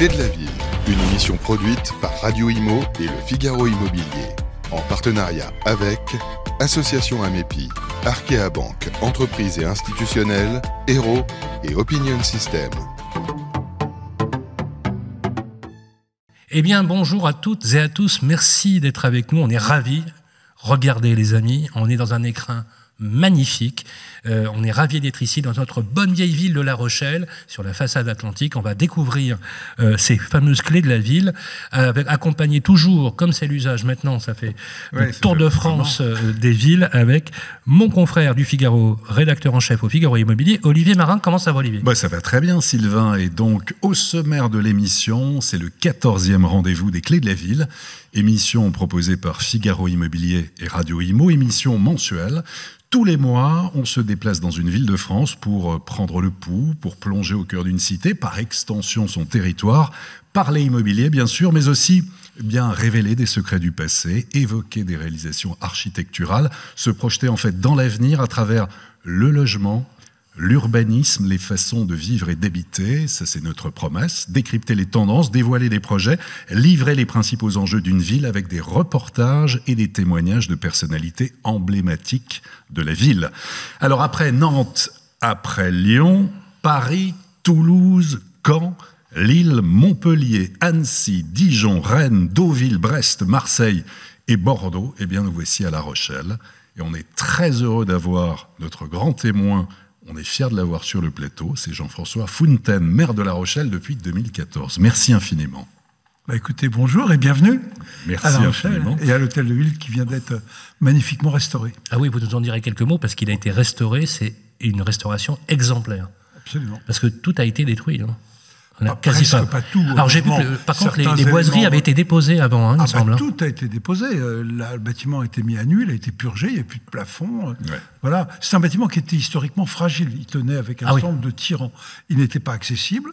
clés de la ville, une émission produite par Radio Imo et le Figaro Immobilier, en partenariat avec Association Amépi, Arkea Banque, entreprise et institutionnelle, Hero et Opinion System. Eh bien, bonjour à toutes et à tous. Merci d'être avec nous. On est ravis. Regardez, les amis, on est dans un écrin magnifique. Euh, on est ravis d'être ici dans notre bonne vieille ville de La Rochelle, sur la façade atlantique. On va découvrir euh, ces fameuses clés de la ville, avec, accompagné toujours, comme c'est l'usage maintenant, ça fait le tour de France euh, des villes, avec mon confrère du Figaro, rédacteur en chef au Figaro Immobilier, Olivier Marin. Comment ça va, Olivier? Bah, Ça va très bien, Sylvain. Et donc, au sommaire de l'émission, c'est le 14e rendez-vous des clés de la ville émission proposée par Figaro Immobilier et Radio Imo, émission mensuelle. Tous les mois, on se déplace dans une ville de France pour euh, prendre le pouls, pour plonger au cœur d'une cité, par extension son territoire, parler immobilier bien sûr, mais aussi bien révéler des secrets du passé, évoquer des réalisations architecturales, se projeter en fait dans l'avenir à travers le logement, l'urbanisme, les façons de vivre et d'habiter, ça c'est notre promesse, décrypter les tendances, dévoiler des projets, livrer les principaux enjeux d'une ville avec des reportages et des témoignages de personnalités emblématiques de la ville. Alors après Nantes, après Lyon, Paris, Toulouse, Caen, Lille, Montpellier, Annecy, Dijon, Rennes, Deauville, Brest, Marseille et Bordeaux, eh bien nous voici à La Rochelle. Et on est très heureux d'avoir notre grand témoin on est fiers de l'avoir sur le plateau. C'est Jean-François Fountaine, maire de La Rochelle depuis 2014. Merci infiniment. Bah écoutez, bonjour et bienvenue Merci à La Rochelle infiniment. et à l'hôtel de ville qui vient d'être magnifiquement restauré. Ah oui, vous nous en direz quelques mots parce qu'il a été restauré. C'est une restauration exemplaire. Absolument. Parce que tout a été détruit. Hein. On a quasi pas. tout. Alors j'ai vu que, par contre, les, boiseries avaient été déposées avant, hein, il ah me semble. Bah, tout a été déposé. Euh, le bâtiment a été mis à nu, il a été purgé, il n'y a plus de plafond. Voilà. C'est un bâtiment qui était historiquement fragile. Il tenait avec un ah certain de tirants. Il n'était pas accessible.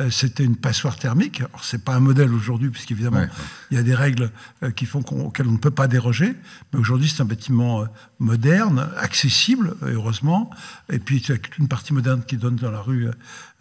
Euh, c'était une passoire thermique. Alors, c'est pas un modèle aujourd'hui, puisqu'évidemment, il y a des règles euh, qui font auxquelles on ne peut pas déroger. Mais aujourd'hui, c'est un bâtiment euh, moderne, accessible, heureusement. Et puis, il y a une partie moderne qui donne dans la rue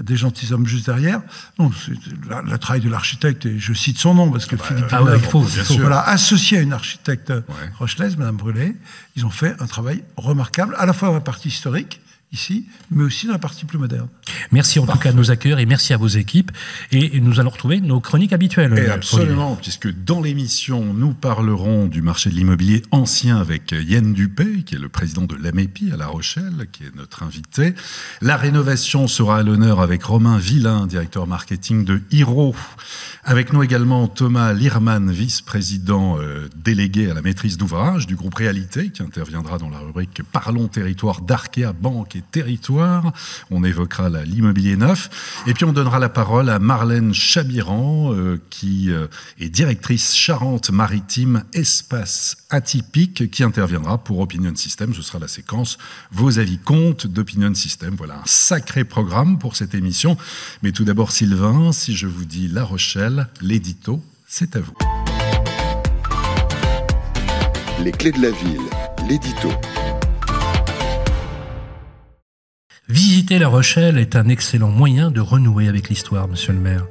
des gentilshommes juste derrière. Donc, c'est le travail de l'architecte, et je cite son nom, parce que ah bah, Philippe ah il faut, voilà, associé à une architecte rochelaise, Madame Brûlé, ils ont fait un travail remarquable, à la fois dans la partie historique, ici, mais aussi dans la partie plus moderne. Merci en tout cas à nos accueilleurs et merci à vos équipes. Et nous allons retrouver nos chroniques habituelles. Et absolument, puisque dans l'émission, nous parlerons du marché de l'immobilier ancien avec Yann Dupé, qui est le président de l'AMEPI à La Rochelle, qui est notre invité. La rénovation sera à l'honneur avec Romain Villain, directeur marketing de Hiro. Avec nous également Thomas Lirman, vice-président euh, délégué à la maîtrise d'ouvrage du groupe Réalité, qui interviendra dans la rubrique Parlons territoire d'Arkea Banque et Territoire. On évoquera l'immobilier neuf. Et puis on donnera la parole à Marlène Chabiran, euh, qui euh, est directrice Charente-Maritime Espace Atypique, qui interviendra pour Opinion System. Ce sera la séquence Vos avis comptent d'Opinion System. Voilà un sacré programme pour cette émission. Mais tout d'abord, Sylvain, si je vous dis La Rochelle, l'édito, c'est à vous. Les clés de la ville, l'édito. Visiter La Rochelle est un excellent moyen de renouer avec l'histoire, monsieur le maire.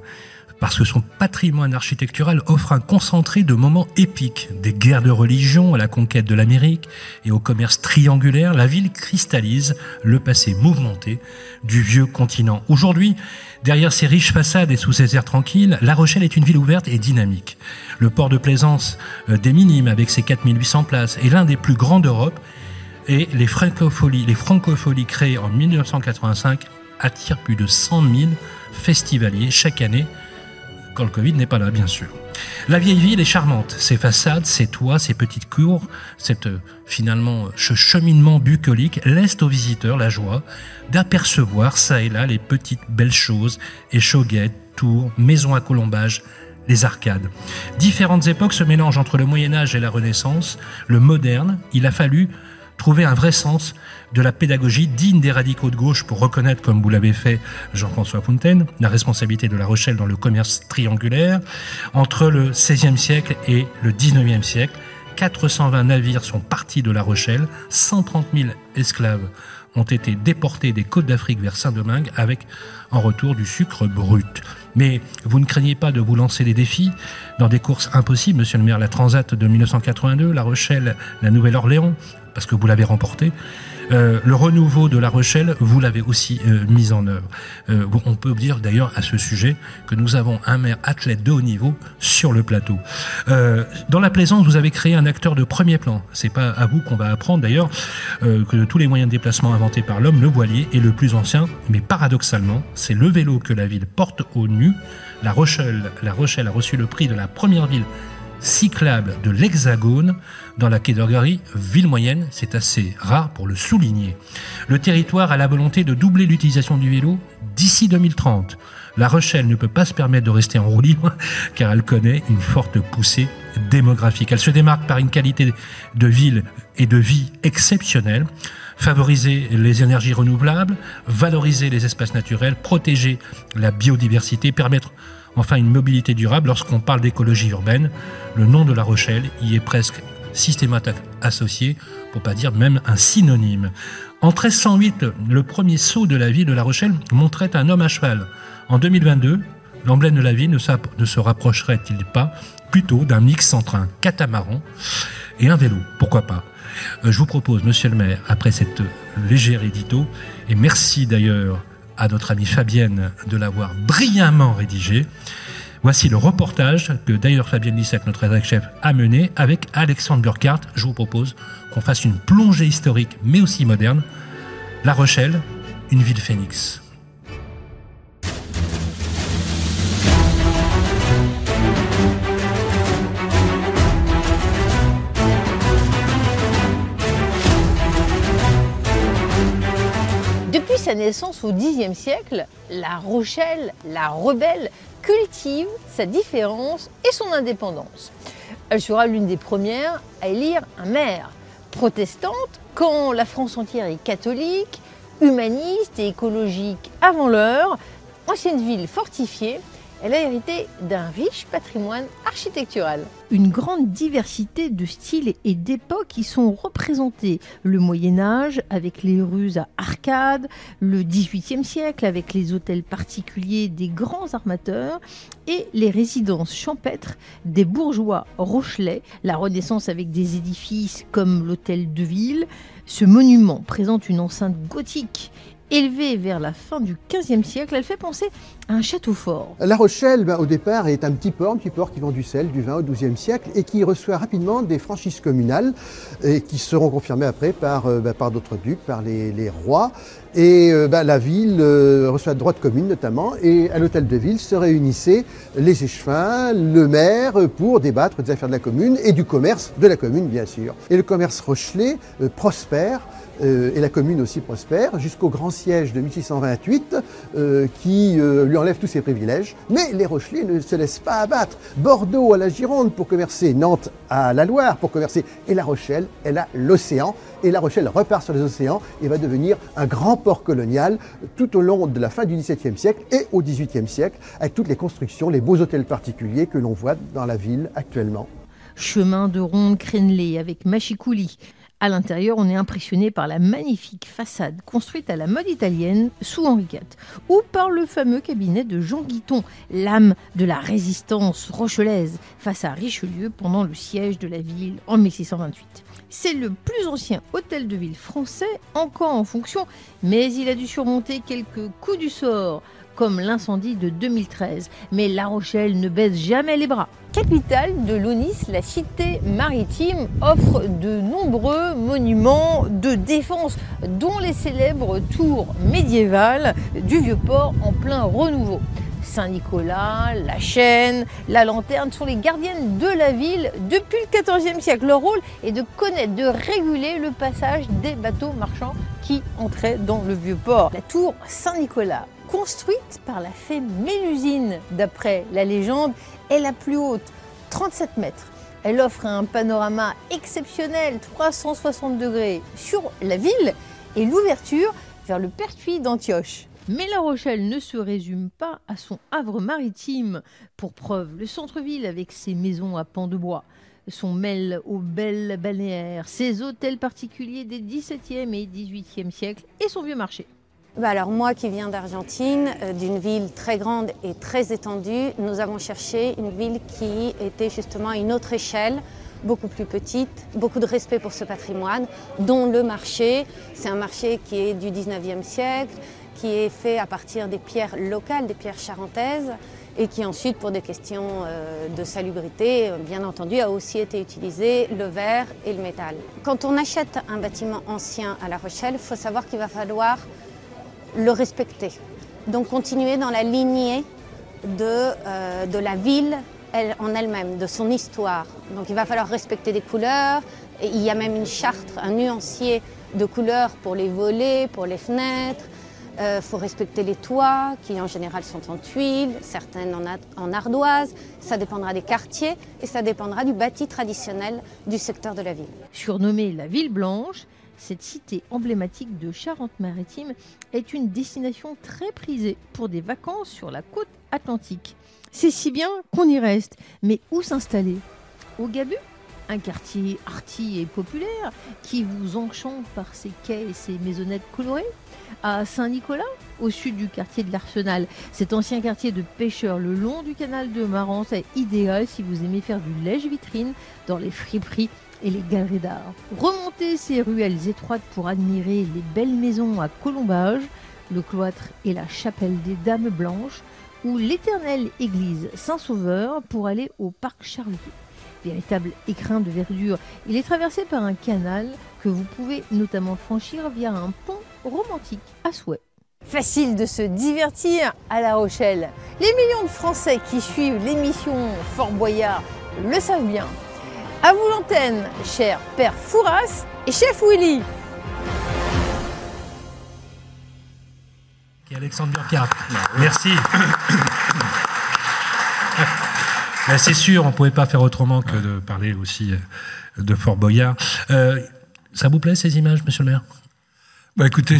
Parce que son patrimoine architectural offre un concentré de moments épiques, des guerres de religion à la conquête de l'Amérique et au commerce triangulaire, la ville cristallise le passé mouvementé du vieux continent. Aujourd'hui, derrière ses riches façades et sous ses airs tranquilles, La Rochelle est une ville ouverte et dynamique. Le port de plaisance euh, des Minimes avec ses 4800 places est l'un des plus grands d'Europe et les francopholies, les francopholies créées en 1985 attirent plus de 100 000 festivaliers chaque année, quand le Covid n'est pas là, bien sûr. La vieille ville est charmante. Ses façades, ses toits, ses petites cours, cette, finalement, ce cheminement bucolique laissent aux visiteurs la joie d'apercevoir ça et là les petites belles choses, échauguettes, tours, maisons à colombage, les arcades. Différentes époques se mélangent entre le Moyen Âge et la Renaissance, le moderne. Il a fallu trouver un vrai sens de la pédagogie digne des radicaux de gauche pour reconnaître, comme vous l'avez fait Jean-François Fontaine, la responsabilité de La Rochelle dans le commerce triangulaire. Entre le XVIe siècle et le XIXe siècle, 420 navires sont partis de La Rochelle, 130 000 esclaves ont été déportés des côtes d'Afrique vers Saint-Domingue avec en retour du sucre brut. Mais vous ne craignez pas de vous lancer des défis dans des courses impossibles, monsieur le maire, la Transat de 1982, La Rochelle, la Nouvelle-Orléans, parce que vous l'avez remporté. Euh, le renouveau de La Rochelle, vous l'avez aussi euh, mis en œuvre. Euh, on peut dire d'ailleurs à ce sujet que nous avons un maire athlète de haut niveau sur le plateau. dans la plaisance, vous avez créé un acteur de premier plan. C'est pas à vous qu'on va apprendre d'ailleurs que de tous les moyens de déplacement inventés par l'homme, le voilier est le plus ancien, mais paradoxalement, c'est le vélo que la ville porte au nu. La Rochelle, la Rochelle a reçu le prix de la première ville cyclable de l'Hexagone dans la catégorie ville moyenne. C'est assez rare pour le souligner. Le territoire a la volonté de doubler l'utilisation du vélo d'ici 2030. La Rochelle ne peut pas se permettre de rester en roue libre car elle connaît une forte poussée démographique. Elle se démarque par une qualité de ville et de vie exceptionnelle. Favoriser les énergies renouvelables, valoriser les espaces naturels, protéger la biodiversité, permettre enfin une mobilité durable. Lorsqu'on parle d'écologie urbaine, le nom de La Rochelle y est presque systématiquement associé, pour pas dire même un synonyme. En 1308, le premier sceau de la ville de La Rochelle montrait un homme à cheval. En 2022, l'emblème de la ville ne, se rapprocherait-il pas plutôt d'un mix entre un catamaran et un vélo? Pourquoi pas? Euh, Je vous propose, monsieur le maire, après cette légère édito, et merci d'ailleurs à notre amie Fabienne de l'avoir brillamment rédigé. Voici le reportage que d'ailleurs Fabienne Lissac, notre rédacteur chef, a mené avec Alexandre Burkhardt. Je vous propose qu'on fasse une plongée historique mais aussi moderne. La Rochelle, une ville phénix. Sa naissance au Xe siècle, La Rochelle, la rebelle, cultive sa différence et son indépendance. Elle sera l'une des premières à élire un maire. Protestante, quand la France entière est catholique, humaniste et écologique avant l'heure, ancienne ville fortifiée, elle a hérité d'un riche patrimoine architectural. Une grande diversité de styles et d'époques y sont représentés. Le Moyen Âge avec les rues à arcades, le XVIIIe siècle avec les hôtels particuliers des grands armateurs et les résidences champêtres des bourgeois rochelais, la Renaissance avec des édifices comme l'hôtel de ville. Ce monument présente une enceinte gothique élevée vers la fin du XVe siècle, elle fait penser à un château fort. La Rochelle, ben, au départ, est un petit port, un petit port qui vend du sel du 20 au XIIe siècle et qui reçoit rapidement des franchises communales et qui seront confirmées après par, euh, ben, d'autres ducs, par les, rois. Et euh, ben, la ville euh, reçoit droit de commune notamment, et à l'hôtel de ville se réunissaient les échevins, le maire, pour débattre des affaires de la commune et du commerce de la commune, bien sûr. Et le commerce rochelais prospère euh, et la commune aussi prospère, jusqu'au grand siège de 1628 euh, qui euh, lui enlève tous ses privilèges. Mais les Rochelais ne se laissent pas abattre. Bordeaux à la Gironde pour commercer, Nantes à la Loire pour commercer, et La Rochelle, elle a l'océan. Et La Rochelle repart sur les océans et va devenir un grand port colonial tout au long de la fin du XVIIe siècle et au XVIIIe siècle, avec toutes les constructions, les beaux hôtels particuliers que l'on voit dans la ville actuellement. Chemin de ronde crénelé avec machicoulis, à l'intérieur, on est impressionné par la magnifique façade construite à la mode italienne sous Henri IV, ou par le fameux cabinet de Jean Guiton, l'âme de la résistance rochelaise face à Richelieu pendant le siège de la ville en 1628. C'est le plus ancien hôtel de ville français encore en fonction, mais il a dû surmonter quelques coups du sort comme l'incendie de 2013. Mais La Rochelle ne baisse jamais les bras. Capitale de l'ONIS, la cité maritime offre de nombreux monuments de défense, dont les célèbres tours médiévales du Vieux-Port en plein renouveau. Saint-Nicolas, la chaîne, la lanterne sont les gardiennes de la ville depuis le XIVe siècle. Leur rôle est de connaître, de réguler le passage des bateaux marchands qui entraient dans le vieux port. La tour Saint-Nicolas construite par la fée Mélusine, d'après la légende, est la plus haute, 37 mètres. Elle offre un panorama exceptionnel, 360 degrés, sur la ville et l'ouverture vers le pertuis d'Antioche. Mais La Rochelle ne se résume pas à son havre maritime. Pour preuve, le centre-ville avec ses maisons à pans de bois, son mêle aux belles balnéaires, ses hôtels particuliers des 17e et 18e siècles et son vieux marché. Bah alors moi qui viens d'Argentine, euh, d'une ville très grande et très étendue, nous avons cherché une ville qui était justement à une autre échelle, beaucoup plus petite, beaucoup de respect pour ce patrimoine, dont le marché. C'est un marché qui est du 19e siècle, qui est fait à partir des pierres locales, des pierres charentaises, et qui ensuite, pour des questions euh, de salubrité, bien entendu, a aussi été utilisé le verre et le métal. Quand on achète un bâtiment ancien à La Rochelle, il faut savoir qu'il va falloir le respecter. Donc continuer dans la lignée de, euh, de la ville en elle-même, de son histoire. Donc il va falloir respecter des couleurs. Il y a même une charte, un nuancier de couleurs pour les volets, pour les fenêtres. Il euh, faut respecter les toits, qui en général sont en tuiles, certaines en, en ardoise. Ça dépendra des quartiers et ça dépendra du bâti traditionnel du secteur de la ville. Surnommée la Ville Blanche, cette cité emblématique de Charente-Maritime est une destination très prisée pour des vacances sur la côte atlantique. C'est si bien qu'on y reste. Mais où s'installer? Au Gabu? Un quartier arty et populaire qui vous enchante par ses quais et ses maisonnettes colorées? À Saint-Nicolas, au sud du quartier de l'Arsenal, cet ancien quartier de pêcheurs le long du canal de Marance est idéal si vous aimez faire du lèche-vitrine dans les friperies et les galeries d'art. Remontez ces ruelles étroites pour admirer les belles maisons à colombage, le cloître et la chapelle des Dames Blanches, ou l'éternelle église Saint-Sauveur pour aller au parc Charlier. Véritable écrin de verdure, il est traversé par un canal que vous pouvez notamment franchir via un pont romantique à souhait. Facile de se divertir à La Rochelle. Les millions de Français qui suivent l'émission Fort Boyard le savent bien. À vous l'antenne, cher père Fouras et chef Willy. Alexandre Burkhardt. Merci. Ben, c'est sûr, on ne pouvait pas faire autrement que de parler aussi de Fort Boyard. Euh, ça vous plaît ces images, monsieur le maire? Bah écoutez,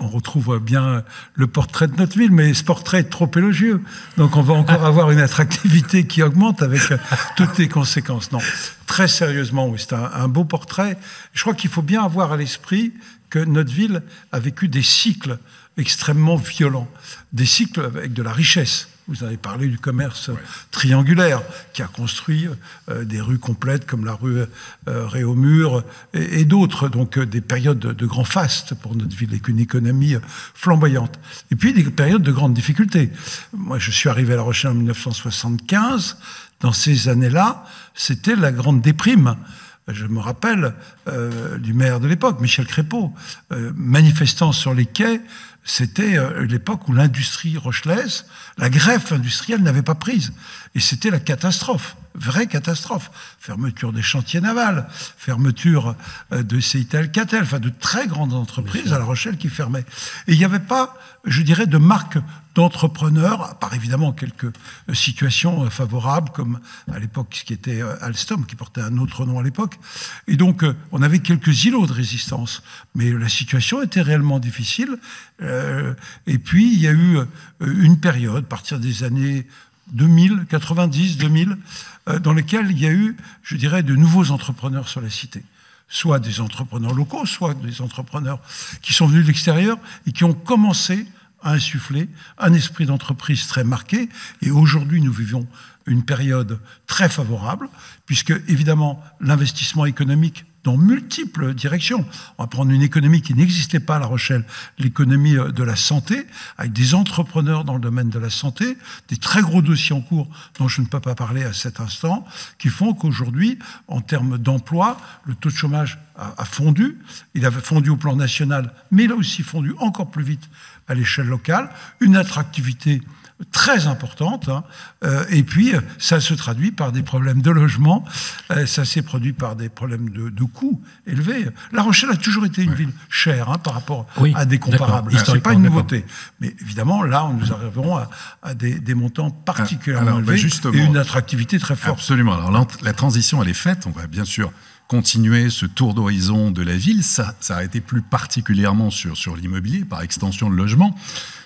on retrouve bien le portrait de notre ville, mais ce portrait est trop élogieux. Donc on va encore avoir une attractivité qui augmente avec euh, toutes les conséquences. Non, très sérieusement, oui, c'est un, beau portrait. Je crois qu'il faut bien avoir à l'esprit que notre ville a vécu des cycles extrêmement violents, des cycles avec de la richesse. Vous avez parlé du commerce triangulaire qui a construit euh, des rues complètes comme la rue euh, Réaumur et, d'autres, donc euh, des périodes de, grand faste pour notre ville avec une économie flamboyante. Et puis des périodes de grandes difficultés. Moi, je suis arrivé à La Rochelle en 1975. Dans ces années-là, c'était la grande déprime. Je me rappelle du maire de l'époque, Michel Crépeau, manifestant sur les quais c'était euh, l'époque où l'industrie rochelaise, la greffe industrielle n'avait pas prise. Et c'était la catastrophe, vraie catastrophe. Fermeture des chantiers navals, fermeture euh, de CITL Catel, enfin de très grandes entreprises à La Rochelle qui fermaient. Et il n'y avait pas, je dirais, de marque d'entrepreneurs, à part évidemment quelques euh, situations euh, favorables, comme à l'époque ce qui était Alstom, qui portait un autre nom à l'époque. Et donc, on avait quelques îlots de résistance. Mais la situation était réellement difficile. Et puis, il y a eu une période, à partir des années 2000, 90, 2000, dans lesquels il y a eu, je dirais, de nouveaux entrepreneurs sur la cité. Soit des entrepreneurs locaux, soit des entrepreneurs qui sont venus de l'extérieur et qui ont commencé à insuffler un esprit d'entreprise très marqué. Et aujourd'hui, nous vivons une période très favorable, puisque évidemment l'investissement économique dans multiples directions. On va prendre une économie qui n'existait pas à La Rochelle, l'économie euh, de la santé, avec des entrepreneurs dans le domaine de la santé, des très gros dossiers en cours dont je ne peux pas parler à cet instant, qui font qu'aujourd'hui, en termes d'emploi, le taux de chômage a, fondu. Il avait fondu au plan national, mais il a aussi fondu encore plus vite à l'échelle locale. Une attractivité très importante. Hein. Euh, et puis, ça se traduit par des problèmes de logement, euh, ça s'est produit par des problèmes de, coûts élevés. La Rochelle a toujours été une ville chère hein, par rapport à des comparables. Ce n'est pas une nouveauté. Mais évidemment, là, nous arriverons à, des, montants particulièrement ah, élevés bah, et une attractivité très forte. Absolument. Alors, la transition, elle est faite. On va bien sûr continuer ce tour d'horizon de la ville. Ça, ça a été plus particulièrement sur, l'immobilier, par extension le logement,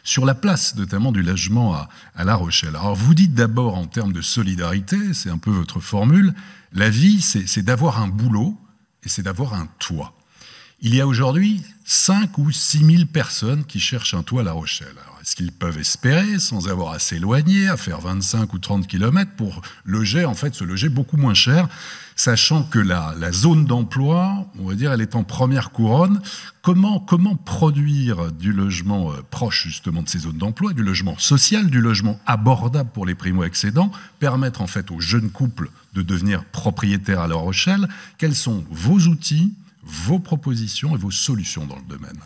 sur la place notamment du logement à La Rochelle. Alors vous dites d'abord en termes de solidarité, c'est un peu votre formule, la vie c'est d'avoir un boulot et c'est d'avoir un toit. Il y a aujourd'hui 5 ou 6 000 personnes qui cherchent un toit à La Rochelle. Est-ce qu'ils peuvent espérer, sans avoir à s'éloigner, à faire 25 ou 30 km pour loger, en fait, se loger beaucoup moins cher, sachant que la, la zone d'emploi, on va dire, elle est en première couronne. Comment, produire du logement euh, proche, justement, de ces zones d'emploi, du logement social, du logement abordable pour les primo-accédants, permettre, en fait, aux jeunes couples de devenir propriétaires à La Rochelle Quels sont vos outils vos propositions et vos solutions dans le domaine?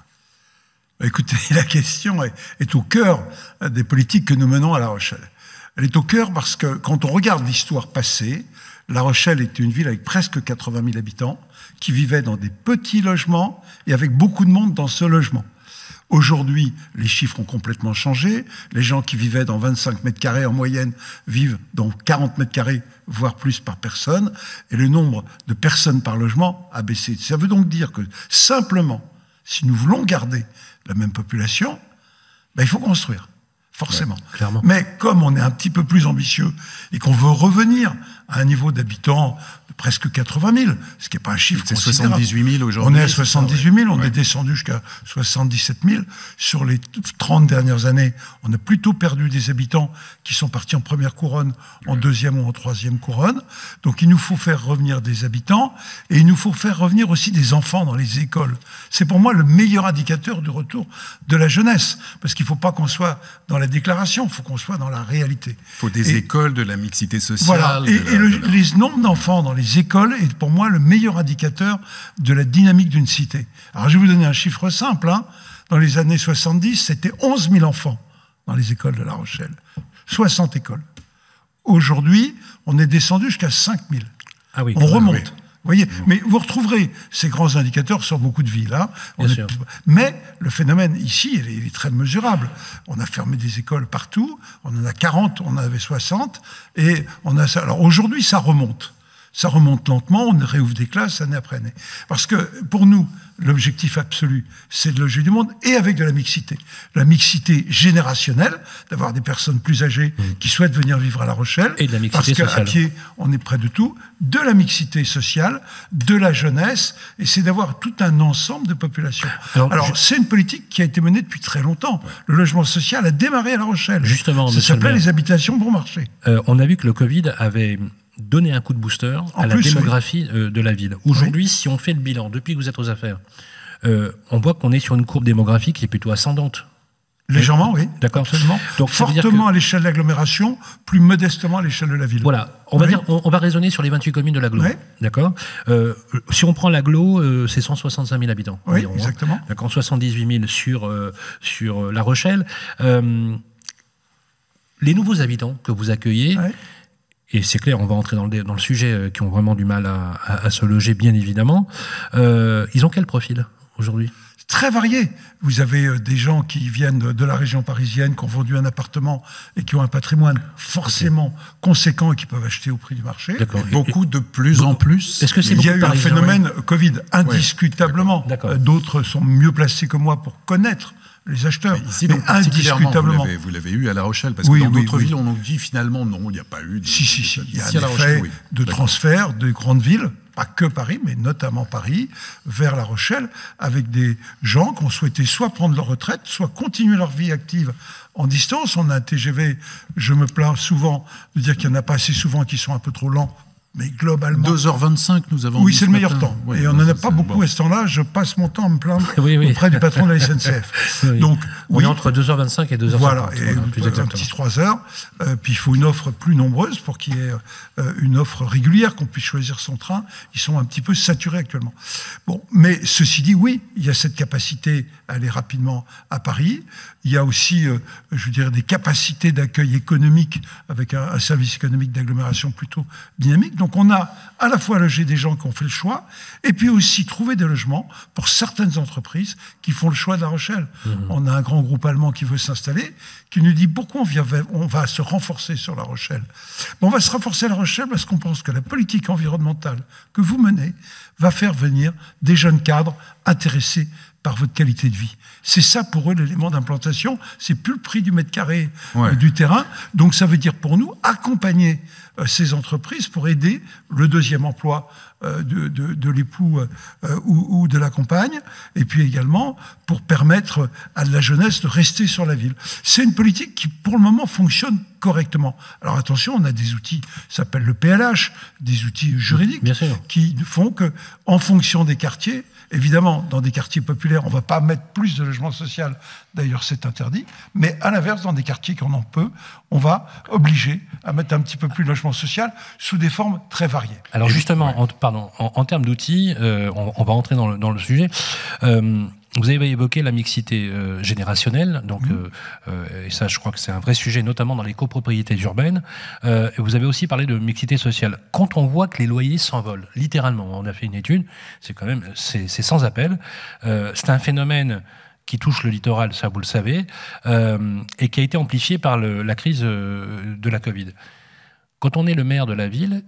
Écoutez, la question est, au cœur des politiques que nous menons à La Rochelle. Elle est au cœur parce que quand on regarde l'histoire passée, La Rochelle était une ville avec presque 80 000 habitants qui vivaient dans des petits logements et avec beaucoup de monde dans ce logement. Aujourd'hui, les chiffres ont complètement changé. Les gens qui vivaient dans 25 mètres carrés en moyenne vivent dans 40 mètres carrés, voire plus par personne. Et le nombre de personnes par logement a baissé. Ça veut donc dire que simplement, si nous voulons garder la même population, ben, il faut construire. Forcément. Mais comme on est un petit peu plus ambitieux et qu'on veut revenir à un niveau d'habitants de presque 80 000, ce qui n'est pas un chiffre C'est 78 000 aujourd'hui. On est à 78 000, on est descendu jusqu'à 77 000. Sur les 30 dernières années, on a plutôt perdu des habitants qui sont partis en première couronne, en deuxième ou en troisième couronne. Donc il nous faut faire revenir des habitants et il nous faut faire revenir aussi des enfants dans les écoles. C'est pour moi le meilleur indicateur du retour de la jeunesse, parce qu'il ne faut pas qu'on soit dans la déclaration, il faut qu'on soit dans la réalité. Il faut des écoles, de la mixité sociale. Voilà et le, les nombres d'enfants dans les écoles est pour moi le meilleur indicateur de la dynamique d'une cité. Alors je vais vous donner un chiffre simple. Hein. Dans les années 70, c'était 11 000 enfants dans les écoles de La Rochelle. 60 écoles. Aujourd'hui, on est descendu jusqu'à 5 000. Ah oui, on remonte voyez Mais vous retrouverez ces grands indicateurs sur beaucoup de villes. Hein. Mais le phénomène ici, il est, très mesurable. On a fermé des écoles partout, on en a 40, on en avait 60, et on a ça. Alors aujourd'hui, ça remonte. Ça remonte lentement, on réouvre des classes année après année. Parce que pour nous, l'objectif absolu, c'est de loger du monde et avec de la mixité. La mixité générationnelle, d'avoir des personnes plus âgées mmh. qui souhaitent venir vivre à La Rochelle. Et de la mixité parce qu'à pied, on est près de tout. De la mixité sociale, de la jeunesse, et c'est d'avoir tout un ensemble de populations. Alors, c'est une politique qui a été menée depuis très longtemps. Le logement social a démarré à La Rochelle. Justement, ça s'appelait les habitations bon marché. Euh, on a vu que le Covid avait donner un coup de booster à la démographie euh, de la ville. Aujourd'hui, si on fait le bilan, depuis que vous êtes aux affaires, euh, on voit qu'on est sur une courbe démographique qui est plutôt ascendante. Légèrement, oui. D'accord. Absolument. Donc, Fortement à l'échelle de l'agglomération, plus modestement à l'échelle de la ville. Voilà. On va, dire, on, va raisonner sur les 28 communes de l'agglo. D'accord euh, Si on prend l'agglo, c'est 165 000 habitants. Oui, hein. exactement. D'accord, 78 000 sur, sur La Rochelle. les nouveaux habitants que vous accueillez, et c'est clair, on va entrer dans le, dans le sujet, euh, qui ont vraiment du mal à, se loger, bien évidemment. Euh, ils ont quel profil aujourd'hui? Très varié. Vous avez euh, des gens qui viennent de, la région parisienne, qui ont vendu un appartement et qui ont un patrimoine forcément conséquent et qui peuvent acheter au prix du marché. Beaucoup de plus en plus. Est-ce que c'est Il y a eu un phénomène Covid, indiscutablement. D'autres sont mieux placés que moi pour connaître les acheteurs. ici, donc, indiscutablement. Vous l'avez eu à La Rochelle, parce que dans d'autres villes, on nous dit finalement, non, il n'y a pas eu de. Si, si, si. Il y a un effet de transfert de grandes villes, pas que Paris, mais notamment Paris, vers La Rochelle, avec des gens qui ont souhaité soit prendre leur retraite, soit continuer leur vie active en distance. On a un TGV, je me plains souvent de dire qu'il n'y en a pas assez souvent qui sont un peu trop lents mais globalement. 2h25, nous avons. Oui, c'est le meilleur temps. et on n'en a pas beaucoup à ce temps-là. Je passe mon temps à me plaindre auprès du patron de la SNCF. Donc, on est entre 2h25 et 2h50. Voilà, et plus un petit 3 heures. Euh, puis il faut une offre plus nombreuse pour qu'il y ait euh, une offre régulière, qu'on puisse choisir son train. Ils sont un petit peu saturés actuellement. Bon, mais ceci dit, oui, il y a cette capacité aller rapidement à Paris. Il y a aussi, euh, je dire, des capacités d'accueil économique avec un, un service économique d'agglomération plutôt dynamique. Donc, on a à la fois logé des gens qui ont fait le choix, et puis aussi trouvé des logements pour certaines entreprises qui font le choix de La Rochelle. Mmh. On a un grand groupe allemand qui veut s'installer, qui nous dit pourquoi on, on va se renforcer sur La Rochelle? on va se renforcer à La Rochelle parce qu'on pense que la politique environnementale que vous menez va faire venir des jeunes cadres intéressés par votre qualité de vie. C'est ça pour eux l'élément d'implantation. C'est plus le prix du mètre carré euh, du terrain. Donc ça veut dire pour nous accompagner euh, ces entreprises pour aider le deuxième emploi euh, de, l'époux ou, ou, de la compagne, et puis également pour permettre à la jeunesse de rester sur la ville. C'est une politique qui, pour le moment, fonctionne correctement. Alors attention, on a des outils, ça s'appelle le PLH, des outils juridiques, qui font que, en fonction des quartiers, Évidemment, dans des quartiers populaires, on ne va pas mettre plus de logement social, d'ailleurs c'est interdit, mais à l'inverse, dans des quartiers qu'on en peut, on va obliger à mettre un petit peu plus de logement social sous des formes très variées. Alors justement, en, pardon, en, termes d'outils, euh, on, va rentrer dans le, sujet. Euh, vous avez évoqué la mixité euh, générationnelle, donc mmh. euh, euh, et ça, je crois que c'est un vrai sujet, notamment dans les copropriétés urbaines. et vous avez aussi parlé de mixité sociale. Quand on voit que les loyers s'envolent, littéralement, on a fait une étude, c'est quand même, c'est sans appel. c'est un phénomène qui touche le littoral, ça vous le savez, et qui a été amplifié par le, la crise de la Covid. Quand on est le maire de la ville,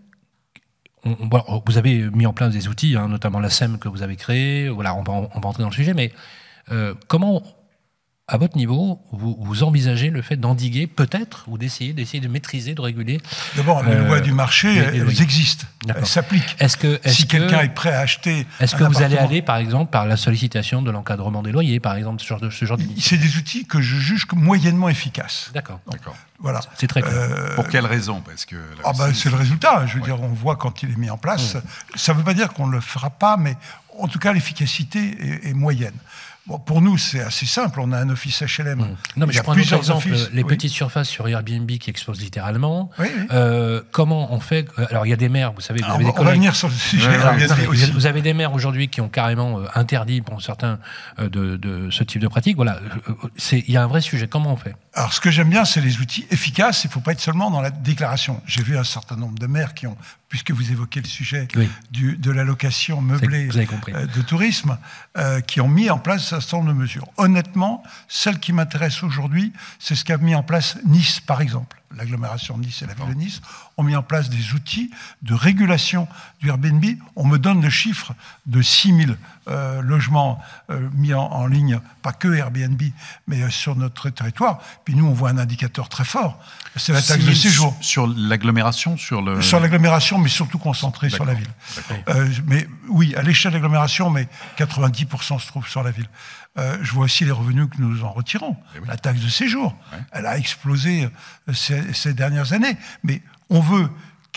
vous avez mis en place des outils, hein, notamment la SEM que vous avez créé. Voilà, on va, on va entrer dans le sujet, mais euh, comment à votre niveau, vous, envisagez le fait d'endiguer peut-être ou d'essayer d'essayer de maîtriser, de réguler D'abord, les lois du marché, elles existent, elles s'appliquent. Est-ce que si quelqu'un est prêt à acheter, est-ce que vous allez aller, par exemple, par la sollicitation de l'encadrement des loyers, par exemple, ce genre de ce genre C'est des outils que je juge moyennement efficaces. D'accord, d'accord. Voilà. C'est très clair. Euh, Pour quelle raison? Parce que ah bah, c'est le résultat. Je veux dire, on voit quand il est mis en place. Mmh. Ça ne veut pas dire qu'on ne le fera pas, mais en tout cas, l'efficacité est moyenne pour nous, c'est assez simple. On a un office HLM. Mmh. Non, mais je prends un autre exemple. les petites surfaces sur Airbnb qui explosent littéralement. Euh, comment on fait euh, Alors, il y a des maires, vous savez, vous avez des on va venir sur le sujet. vous avez des maires aujourd'hui qui ont carrément euh, interdit, pour certains, de, ce type de pratique. Voilà, il y a un vrai sujet. Comment on fait? Alors, ce que j'aime bien, c'est les outils efficaces. Il ne faut pas être seulement dans la déclaration. J'ai vu un certain nombre de maires qui ont puisque vous évoquez le sujet du, de la location meublée euh, de tourisme, euh, qui ont mis en place un certain nombre de mesures. Honnêtement, celle qui m'intéresse aujourd'hui, c'est ce qu'a mis en place Nice, par exemple l'agglomération de Nice et la ville de Nice, ont mis en place des outils de régulation du Airbnb. On me donne le chiffre de 6 000 euh, logements euh, mis en, ligne, pas que Airbnb, mais euh, sur notre territoire. Puis nous, on voit un indicateur très fort, c'est la taxe de séjour. Sur l'agglomération sur le... Sur l'agglomération, mais surtout concentré sur la ville. mais oui, à l'échelle de l'agglomération, mais 90% se trouve sur la ville. Euh, je vois aussi les revenus que nous en retirons. Eh la taxe de séjour, elle a explosé euh, ces, dernières années. Mais on veut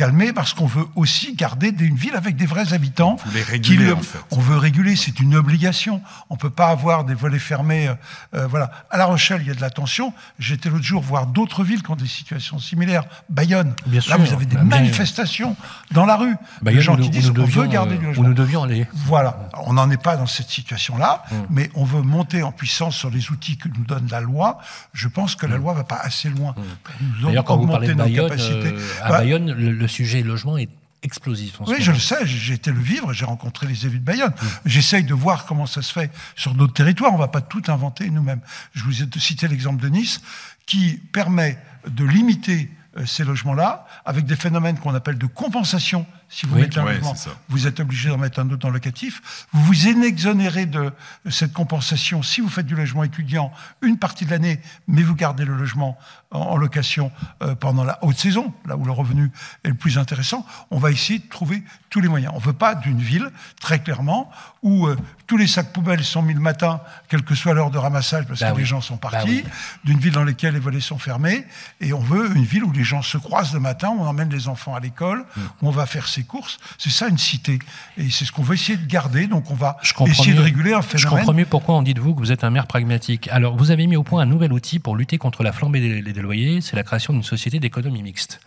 calmer parce qu'on veut aussi garder une ville avec des vrais habitants. les réguler, en fait. On veut réguler, c'est une obligation. On peut pas avoir des volets fermés. Euh, euh, voilà. À La Rochelle, il y a de la tension. J'étais l'autre jour voir d'autres villes qui ont des situations similaires. Bayonne. Bien Là, vous avez des bah, manifestations dans la rue. Bayonne, des gens qui disent on veut garder du logement. Où nous devions aller. Voilà. On n'en est pas dans cette situation-là, mm. mais on veut monter en puissance sur les outils que nous donne la loi. Je pense que la mm. loi va pas assez loin. Mm. D'ailleurs, quand vous parlez de Bayonne, euh, à bah, Bayonne, le sujet logement est explosif. oui, je le sais, j'ai été le vivre, j'ai rencontré les élus de Bayonne. J'essaye de voir comment ça se fait sur d'autres territoires, on ne va pas tout inventer nous-mêmes. Je vous ai cité l'exemple de Nice, qui permet de limiter euh, ces logements-là, avec des phénomènes qu'on appelle de compensation. Si vous mettez un logement, vous êtes obligé d'en mettre un autre dans le locatif. Vous vous exonérez de cette compensation si vous faites du logement étudiant une partie de l'année, mais vous gardez le logement en, location euh, pendant la haute saison, là où le revenu est le plus intéressant. On va essayer de trouver tous les moyens. On ne veut pas d'une ville, très clairement, où euh, tous les sacs poubelles sont mis le matin, quelle que soit l'heure de ramassage, parce bah que les gens sont bah partis, d'une ville dans laquelle les volets sont fermés, et on veut une ville où les gens se croisent le matin, où on emmène les enfants à l'école, mm. où on va faire ses courses. C'est ça une cité. Et c'est ce qu'on veut essayer de garder, donc on va essayer de réguler un phénomène. Je comprends mieux pourquoi on dit de vous que vous êtes un maire pragmatique. Alors, vous avez mis au point un nouvel outil pour lutter contre la flambée des, des loyers, c'est la création d'une société d'économie mixte.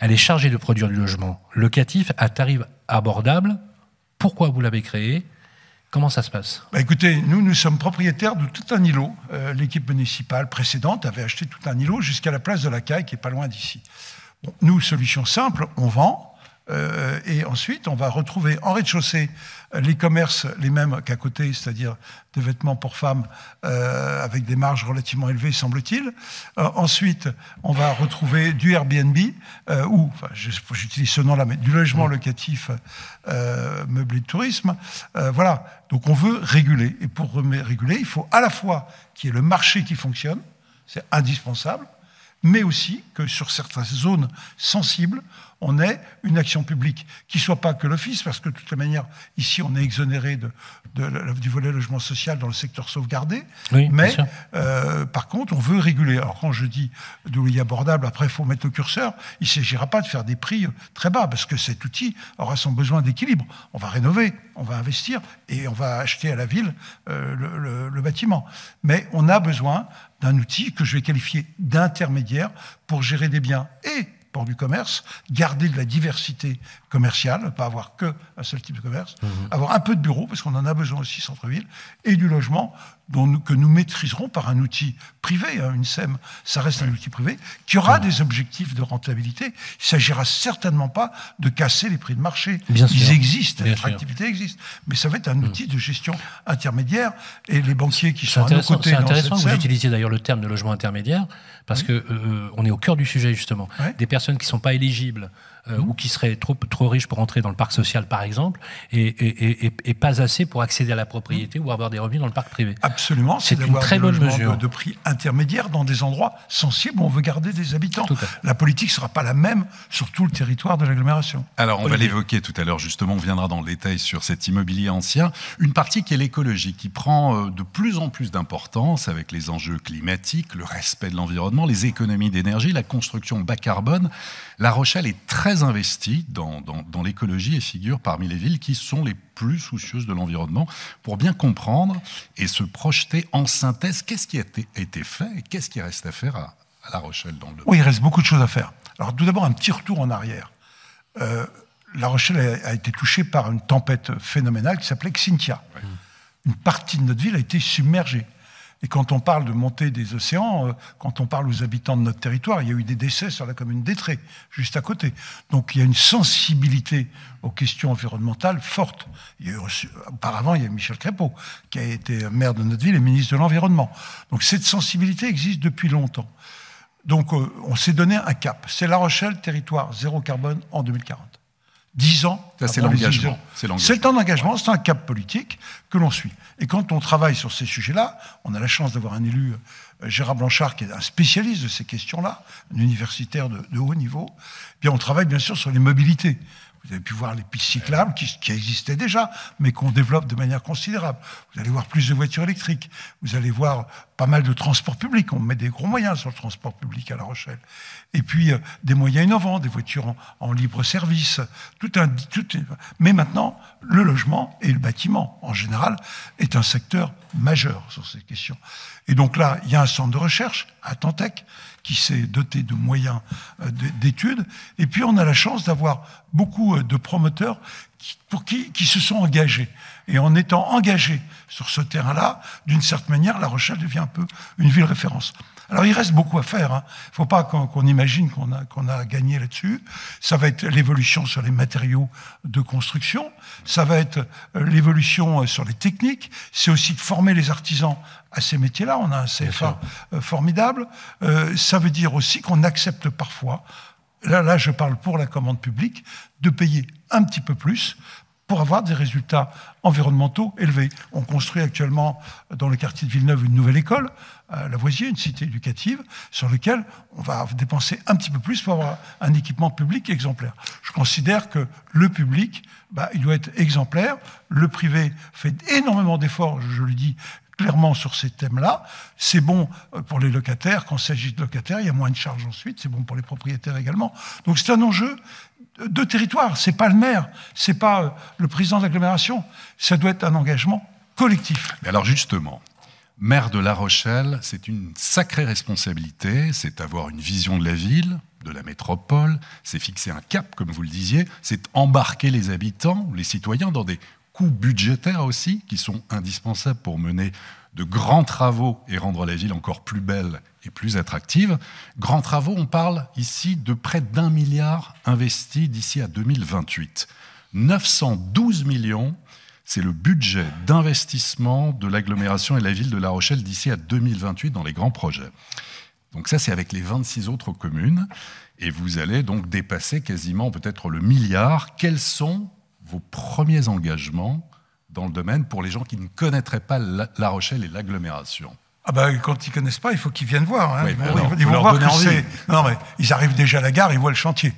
Elle est chargée de produire du logement locatif à tarif abordable. Pourquoi vous l'avez créé? Comment ça se passe? Bah Écoutez, nous, nous sommes propriétaires de tout un îlot. Euh, l'équipe municipale précédente avait acheté tout un îlot jusqu'à la place de la Caille, qui est pas loin d'ici. nous, solution simple, on vend, Euh, et ensuite, on va retrouver en rez-de-chaussée les commerces les mêmes qu'à côté, c'est-à-dire des vêtements pour femmes euh, avec des marges relativement élevées, semble-t-il. Euh, ensuite, on va retrouver du Airbnb, ou, enfin, j'utilise ce nom-là, mais du logement locatif meublé de tourisme. voilà. Donc on veut réguler. Et pour réguler, il faut à la fois qu'il y ait le marché qui fonctionne, c'est indispensable, mais aussi que sur certaines zones sensibles, on ait une action publique qui soit pas que l'office, parce que de toute manière, ici, on est exonéré de, du volet logement social dans le secteur sauvegardé. mais euh, par contre, on veut réguler. Alors quand je dis de louer abordable, après, il faut mettre le curseur. Il ne s'agira pas de faire des prix très bas, parce que cet outil aura son besoin d'équilibre. On va rénover, on va investir, et on va acheter à la ville euh, le, le bâtiment. Mais on a besoin d'un outil que je vais qualifier d'intermédiaire pour gérer des biens et du commerce, garder de la diversité commerciale, pas avoir que un seul type de commerce, mhm. avoir un peu de bureaux, parce qu'on en a besoin aussi centre-ville, et du logement dont que nous maîtriserons par un outil privé, hein, une SEM, ça reste un outil privé, qui aura des objectifs de rentabilité. Il ne s'agira certainement pas de casser les prix de marché. Bien Ils existent, l'attractivité existe, mais ça va être un mhm. outil de gestion intermédiaire, et les banquiers qui sont à nos côtés... C'est intéressant que vous utilisiez d'ailleurs le terme de logement intermédiaire, parce qu'on que euh, on est au cœur du sujet justement. Des personnes qui ne sont pas éligibles euh, ou qui seraient trop, trop riches pour entrer dans le parc social, par exemple, et, et, pas assez pour accéder à la propriété ou avoir des revenus dans le parc privé. Absolument, c'est une très bonne mesure. De, de, prix intermédiaires dans des endroits sensibles où on veut garder des habitants. La politique ne sera pas la même sur tout le territoire de l'agglomération. Alors, on va l'évoquer tout à l'heure, justement, on viendra dans le détail sur cet immobilier ancien. Une partie qui est l'écologie, qui prend euh, de plus en plus d'importance avec les enjeux climatiques, le respect de l'environnement, les économies d'énergie, la construction bas carbone. La Rochelle est très investie dans, l'écologie et figure parmi les villes qui sont les plus soucieuses de l'environnement pour bien comprendre et se projeter en synthèse qu'est-ce qui a été, fait et qu'est-ce qui reste à faire à, La Rochelle dans le Oui, il reste beaucoup de choses à faire. Alors tout d'abord, un petit retour en arrière. Euh, la Rochelle a, été touchée par une tempête phénoménale qui s'appelait Xintia. Une partie de notre ville a été submergée. Et quand on parle de montée des océans, euh, quand on parle aux habitants de notre territoire, il y a eu des décès sur la commune d'Etré, juste à côté. Donc il y a une sensibilité aux questions environnementales forte. Auparavant, il y a Michel Crépeau, qui a été maire de notre ville et ministre de l'Environnement. Donc cette sensibilité existe depuis longtemps. Donc euh, on s'est donné un cap. C'est La Rochelle, territoire zéro carbone en 2040. Dix ans. C'est l'engagement. C'est le temps d'engagement, c'est un cap politique que l'on suit. Et quand on travaille sur ces sujets-là, on a la chance d'avoir un élu, euh, Gérard Blanchard, qui est un spécialiste de ces questions-là, un universitaire de, de haut niveau. Bien, on travaille bien sûr sur les mobilités. Vous avez pu voir les pistes cyclables qui, qui existaient déjà, mais qu'on développe de manière considérable. Vous allez voir plus de voitures électriques. Vous allez voir pas mal de transports publics. On met des gros moyens sur le transport public à La Rochelle. Et puis euh, des moyens innovants, des voitures en, libre service. Tout un, tout, mais maintenant, le logement et le bâtiment, en général, est un secteur majeur sur ces questions. Et donc là, il y a un centre de recherche à Tantec qui s'est doté de moyens euh, d'études. Et puis, on a la chance d'avoir beaucoup euh, de promoteurs pour qui, qui se sont engagés. Et en étant engagés sur ce terrain-là, d'une certaine manière, La Rochelle devient un peu une ville référence. Alors il reste beaucoup à faire. Il hein. ne faut pas qu'on imagine qu'on a, gagné là-dessus. Ça va être l'évolution sur les matériaux de construction. Ça va être euh, l'évolution sur les techniques. C'est aussi de former les artisans à ces métiers-là. On a un CFA euh, formidable. Euh, ça veut dire aussi qu'on accepte parfois, là, là je parle pour la commande publique, de payer un petit peu plus pour avoir des résultats environnementaux élevés. On construit actuellement dans le quartier de Villeneuve une nouvelle école, à Lavoisier, une cité éducative, sur laquelle on va dépenser un petit peu plus pour avoir un équipement public exemplaire. Je considère que le public, bah, il doit être exemplaire. Le privé fait énormément d'efforts, je le dis, clairement sur ces thèmes-là. C'est bon euh, pour les locataires. Quand il s'agit de locataires, il y a moins de charges ensuite. C'est bon pour les propriétaires également. Donc c'est un enjeu de territoire. C'est pas le maire, c'est pas euh, le président de l'agglomération. Ça doit être un engagement collectif. Mais alors justement, maire de La Rochelle, c'est une sacrée responsabilité. C'est avoir une vision de la ville, de la métropole. C'est fixer un cap, comme vous le disiez. C'est embarquer les habitants, les citoyens dans des coûts budgétaires aussi, qui sont indispensables pour mener de grands travaux et rendre la ville encore plus belle et plus attractive. Grands travaux, on parle ici de près d'un milliard investi d'ici à 2028. 912 millions, c'est le budget d'investissement de l'agglomération et la ville de La Rochelle d'ici à 2028 dans les grands projets. Donc ça, c'est avec les 26 autres communes. Et vous allez donc dépasser quasiment peut-être le milliard. Quels sont vos premiers engagements dans le domaine pour les gens qui ne connaîtraient pas La Rochelle et l'agglomération ah bah, quand ils connaissent pas, il faut qu'ils viennent voir. Hein. ils vont, voir que c'est. Non, mais ils arrivent déjà à la gare, ils voient le chantier.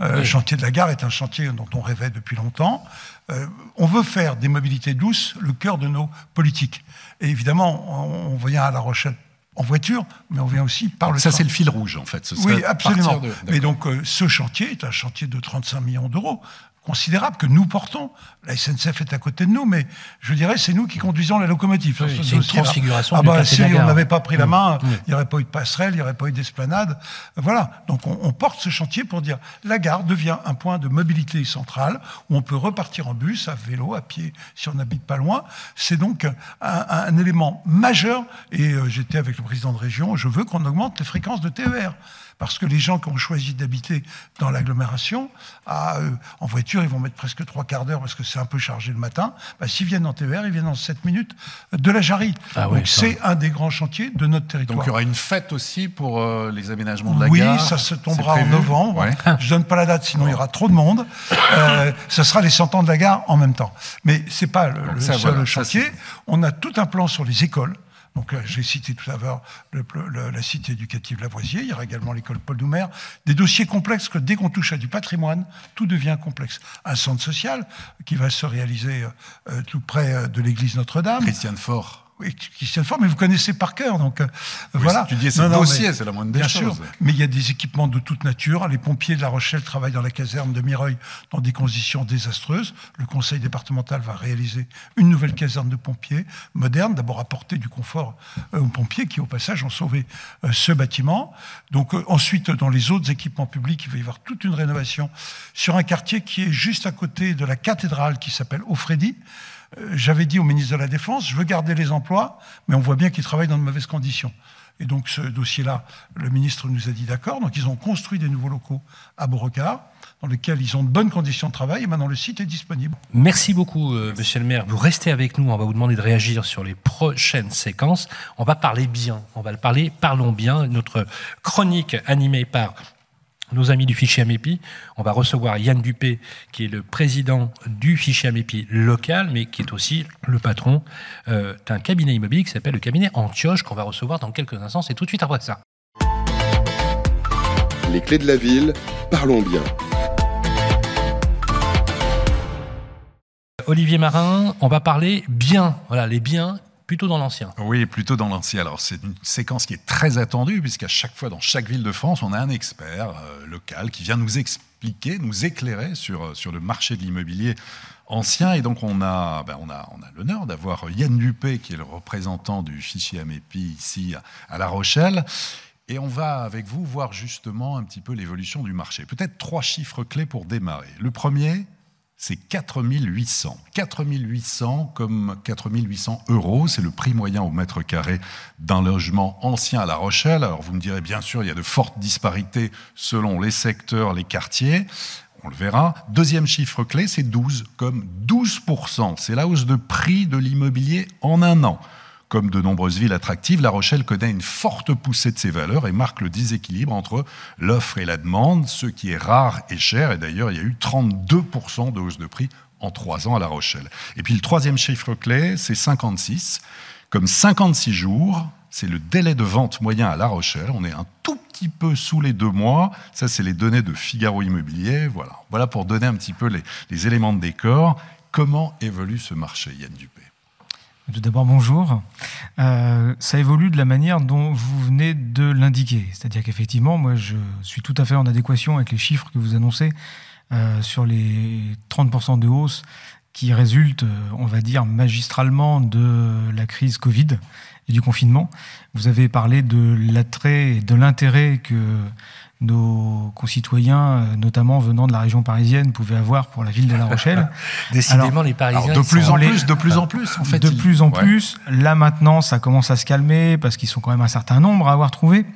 Euh, le chantier de la gare est un chantier dont on rêvait depuis longtemps. Euh, on veut faire des mobilités douces le cœur de nos politiques. Et évidemment, on, vient à La Rochelle en voiture, mais on vient aussi par le Ça, c'est le fil rouge, en fait. oui, absolument. mais donc, euh, ce chantier est un chantier de 35 millions d'euros considérable que nous portons. La SNCF est à côté de nous, mais je dirais c'est nous qui conduisons la locomotive. c'est une transfiguration. Ah bah, si on n'avait pas pris la main, il n'y aurait pas eu de passerelle, il n'y aurait pas eu d'esplanade. Voilà. Donc on, porte ce chantier pour dire la gare devient un point de mobilité centrale où on peut repartir en bus, à vélo, à pied, si on n'habite pas loin. C'est donc un, élément majeur. Et euh, j'étais avec le président de région. Je veux qu'on augmente les fréquences de TER parce que les gens qui ont choisi d'habiter dans l'agglomération, euh, en voiture, ils vont mettre presque trois quarts d'heure parce que c'est un peu chargé le matin. Bah, S'ils viennent en TER, ils viennent en 7 minutes de la Jarry. Ah Donc c'est un des grands chantiers de notre territoire. Donc il y aura une fête aussi pour euh, les aménagements de la oui, gare Oui, ça se tombera en novembre. Je ne donne pas la date, sinon il y aura trop de monde. Euh, ce sera les 100 ans de la gare en même temps. Mais ce n'est pas le, seul chantier. On a tout un plan sur les écoles. Donc j'ai cité tout à l'heure la cité éducative Lavoisier, il y aura également l'école Paul Doumer, des dossiers complexes que dès qu'on touche à du patrimoine, tout devient complexe. Un centre social qui va se réaliser euh, tout près euh, de l'église Notre-Dame. Christiane Fort qui se mais vous connaissez par cœur. Donc, euh, voilà. Étudier ces dossiers, c'est la moindre des bien choses. Sûr, mais il y a des équipements de toute nature. Les pompiers de La Rochelle travaillent dans la caserne de Mireuil dans des conditions désastreuses. Le conseil départemental va réaliser une nouvelle caserne de pompiers moderne, d'abord apporter du confort euh, aux pompiers qui, au passage, ont sauvé euh, ce bâtiment. Donc, ensuite, dans les autres équipements publics, il va y avoir toute une rénovation sur un quartier qui est juste à côté de la cathédrale qui s'appelle Offredi. J'avais dit au ministre de la Défense, je veux garder les emplois, mais on voit bien qu'ils travaillent dans de mauvaises conditions. Et donc ce dossier-là, le ministre nous a dit d'accord. Donc ils ont construit des nouveaux locaux à Beauregard, dans lesquels ils ont de bonnes conditions de travail, et maintenant le site est disponible. Merci beaucoup, euh, monsieur le maire. Vous restez avec nous, on va vous demander de réagir sur les prochaines séquences. On va parler bien, on va le parler, parlons bien. Notre chronique animée par nos amis du fichier Amépi. On va recevoir Yann Dupé, qui est le président du fichier Amépi local, mais qui est aussi le patron euh, d'un cabinet immobilier qui s'appelle le cabinet Antioche, qu'on va recevoir dans quelques instants. C'est tout de suite après ça. Les clés de la ville, parlons bien. Olivier Marin, on va parler bien. Voilà, les biens plutôt dans l'ancien. Oui, plutôt dans l'ancien. Alors c'est une séquence qui est très attendue puisqu'à chaque fois dans chaque ville de France, on a un expert euh, local qui vient nous expliquer, nous éclairer sur, euh, sur le marché de l'immobilier ancien. Et donc on a, ben, on a, on a l'honneur d'avoir Yann Dupé qui est le représentant du fichier Amépi ici à La Rochelle. Et on va avec vous voir justement un petit peu l'évolution du marché. Peut-être trois chiffres clés pour démarrer. Le premier, c'est 4800. 4800 comme 4800 euros, c'est le prix moyen au mètre carré d'un logement ancien à La Rochelle. Alors vous me direz, bien sûr, il y a de fortes disparités selon les secteurs, les quartiers. On le verra. Deuxième chiffre clé, c'est 12, comme 12%. C'est la hausse de prix de l'immobilier en un an. Comme de nombreuses villes attractives, La Rochelle connaît une forte poussée de ses valeurs et marque le déséquilibre entre l'offre et la demande, ce qui est rare et cher. Et d'ailleurs, il y a eu 32% de hausse de prix en trois ans à La Rochelle. Et puis le troisième chiffre clé, c'est 56. Comme 56 jours, c'est le délai de vente moyen à La Rochelle. On est un tout petit peu sous les deux mois. Ça, c'est les données de Figaro Immobilier. Voilà, voilà pour donner un petit peu les, les éléments de décor. Comment évolue ce marché, Yann Dupé? Tout d'abord, bonjour. Euh, ça évolue de la manière dont vous venez de l'indiquer. C'est-à-dire qu'effectivement, moi, je suis tout à fait en adéquation avec les chiffres que vous annoncez euh, sur les 30% de hausse qui résulte, on va dire, magistralement de la crise Covid et du confinement. Vous avez parlé de l'attrait et de l'intérêt que nos concitoyens, euh, notamment venant de la région parisienne, pouvaient avoir pour la ville de La Rochelle. Décidément, les Parisiens. de plus en plus, de plus en plus, en fait. De plus en plus. Là maintenant, ça commence à se calmer parce qu'ils sont quand même un certain nombre à avoir trouvé.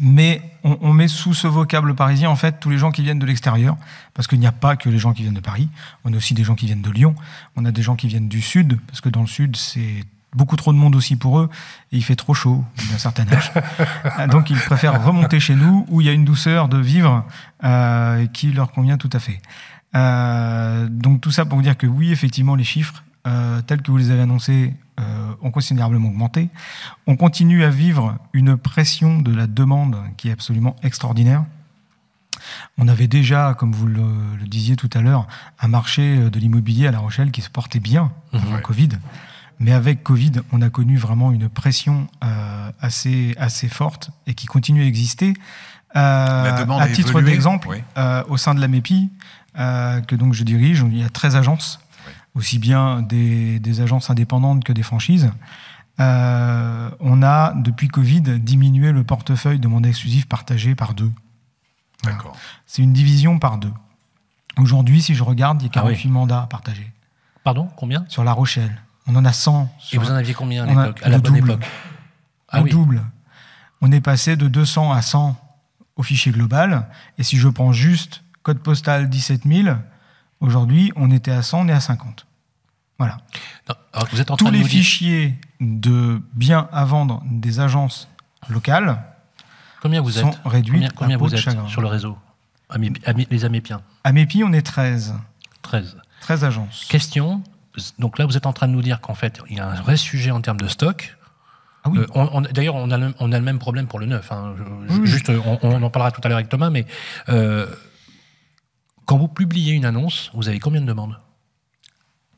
Mais on, on, met sous ce vocable parisien en fait tous les gens qui viennent de l'extérieur, parce qu'il n'y a pas que les gens qui viennent de Paris. On a aussi des gens qui viennent de Lyon. On a des gens qui viennent du sud, parce que dans le sud c'est beaucoup trop de monde aussi pour eux, et il fait trop chaud d'un certain âge. Donc ils préfèrent remonter chez nous, où il y a une douceur de vivre euh, qui leur convient tout à fait. Euh, donc tout ça pour vous dire que oui, effectivement, les chiffres, euh, tels que vous les avez annoncés, ont considérablement augmenté. On continue à vivre une pression de la demande qui est absolument extraordinaire. On avait déjà, comme vous le, le disiez tout à l'heure, un marché de l'immobilier à La Rochelle qui se portait bien avant le Covid. Mais avec Covid, on a connu vraiment une pression euh, assez, assez forte et qui continue à exister. Euh, à titre d'exemple, oui. euh, au sein de la MEPI, euh, que donc je dirige, il y a 13 agences, oui. aussi bien des, des, agences indépendantes que des franchises. Euh, on a, depuis Covid, diminué le portefeuille de mandat exclusif partagé par deux. Voilà. C'est une division par deux. Aujourd'hui, si je regarde, il y a 48 ah oui. mandats partagés. Pardon? Combien? Sur La Rochelle. On en a 100. Et vous en aviez combien à l'époque À la bonne double. époque ah, oui. double. On est passé de 200 à 100 au fichier global. Et si je prends juste code postal 17 000, aujourd'hui, on était à 100, on est à 50. Voilà. Non, vous êtes en Tous train les de fichiers de biens à vendre des agences locales combien vous sont êtes? réduits Combien, combien à vous êtes chagrin. sur le réseau? Les Amépiens À MEPI, on est 13. 13. 13 agences. Question. Donc là, vous êtes en train de nous dire qu'en fait, il y a un vrai sujet en termes de stock. Ah oui. Euh, D'ailleurs, on, a le- on a le même problème pour le neuf. hein. Je- Oui, oui. Juste, on, on en parlera tout à l'heure avec Thomas, mais euh, quand vous publiez une annonce, vous avez combien de demandes?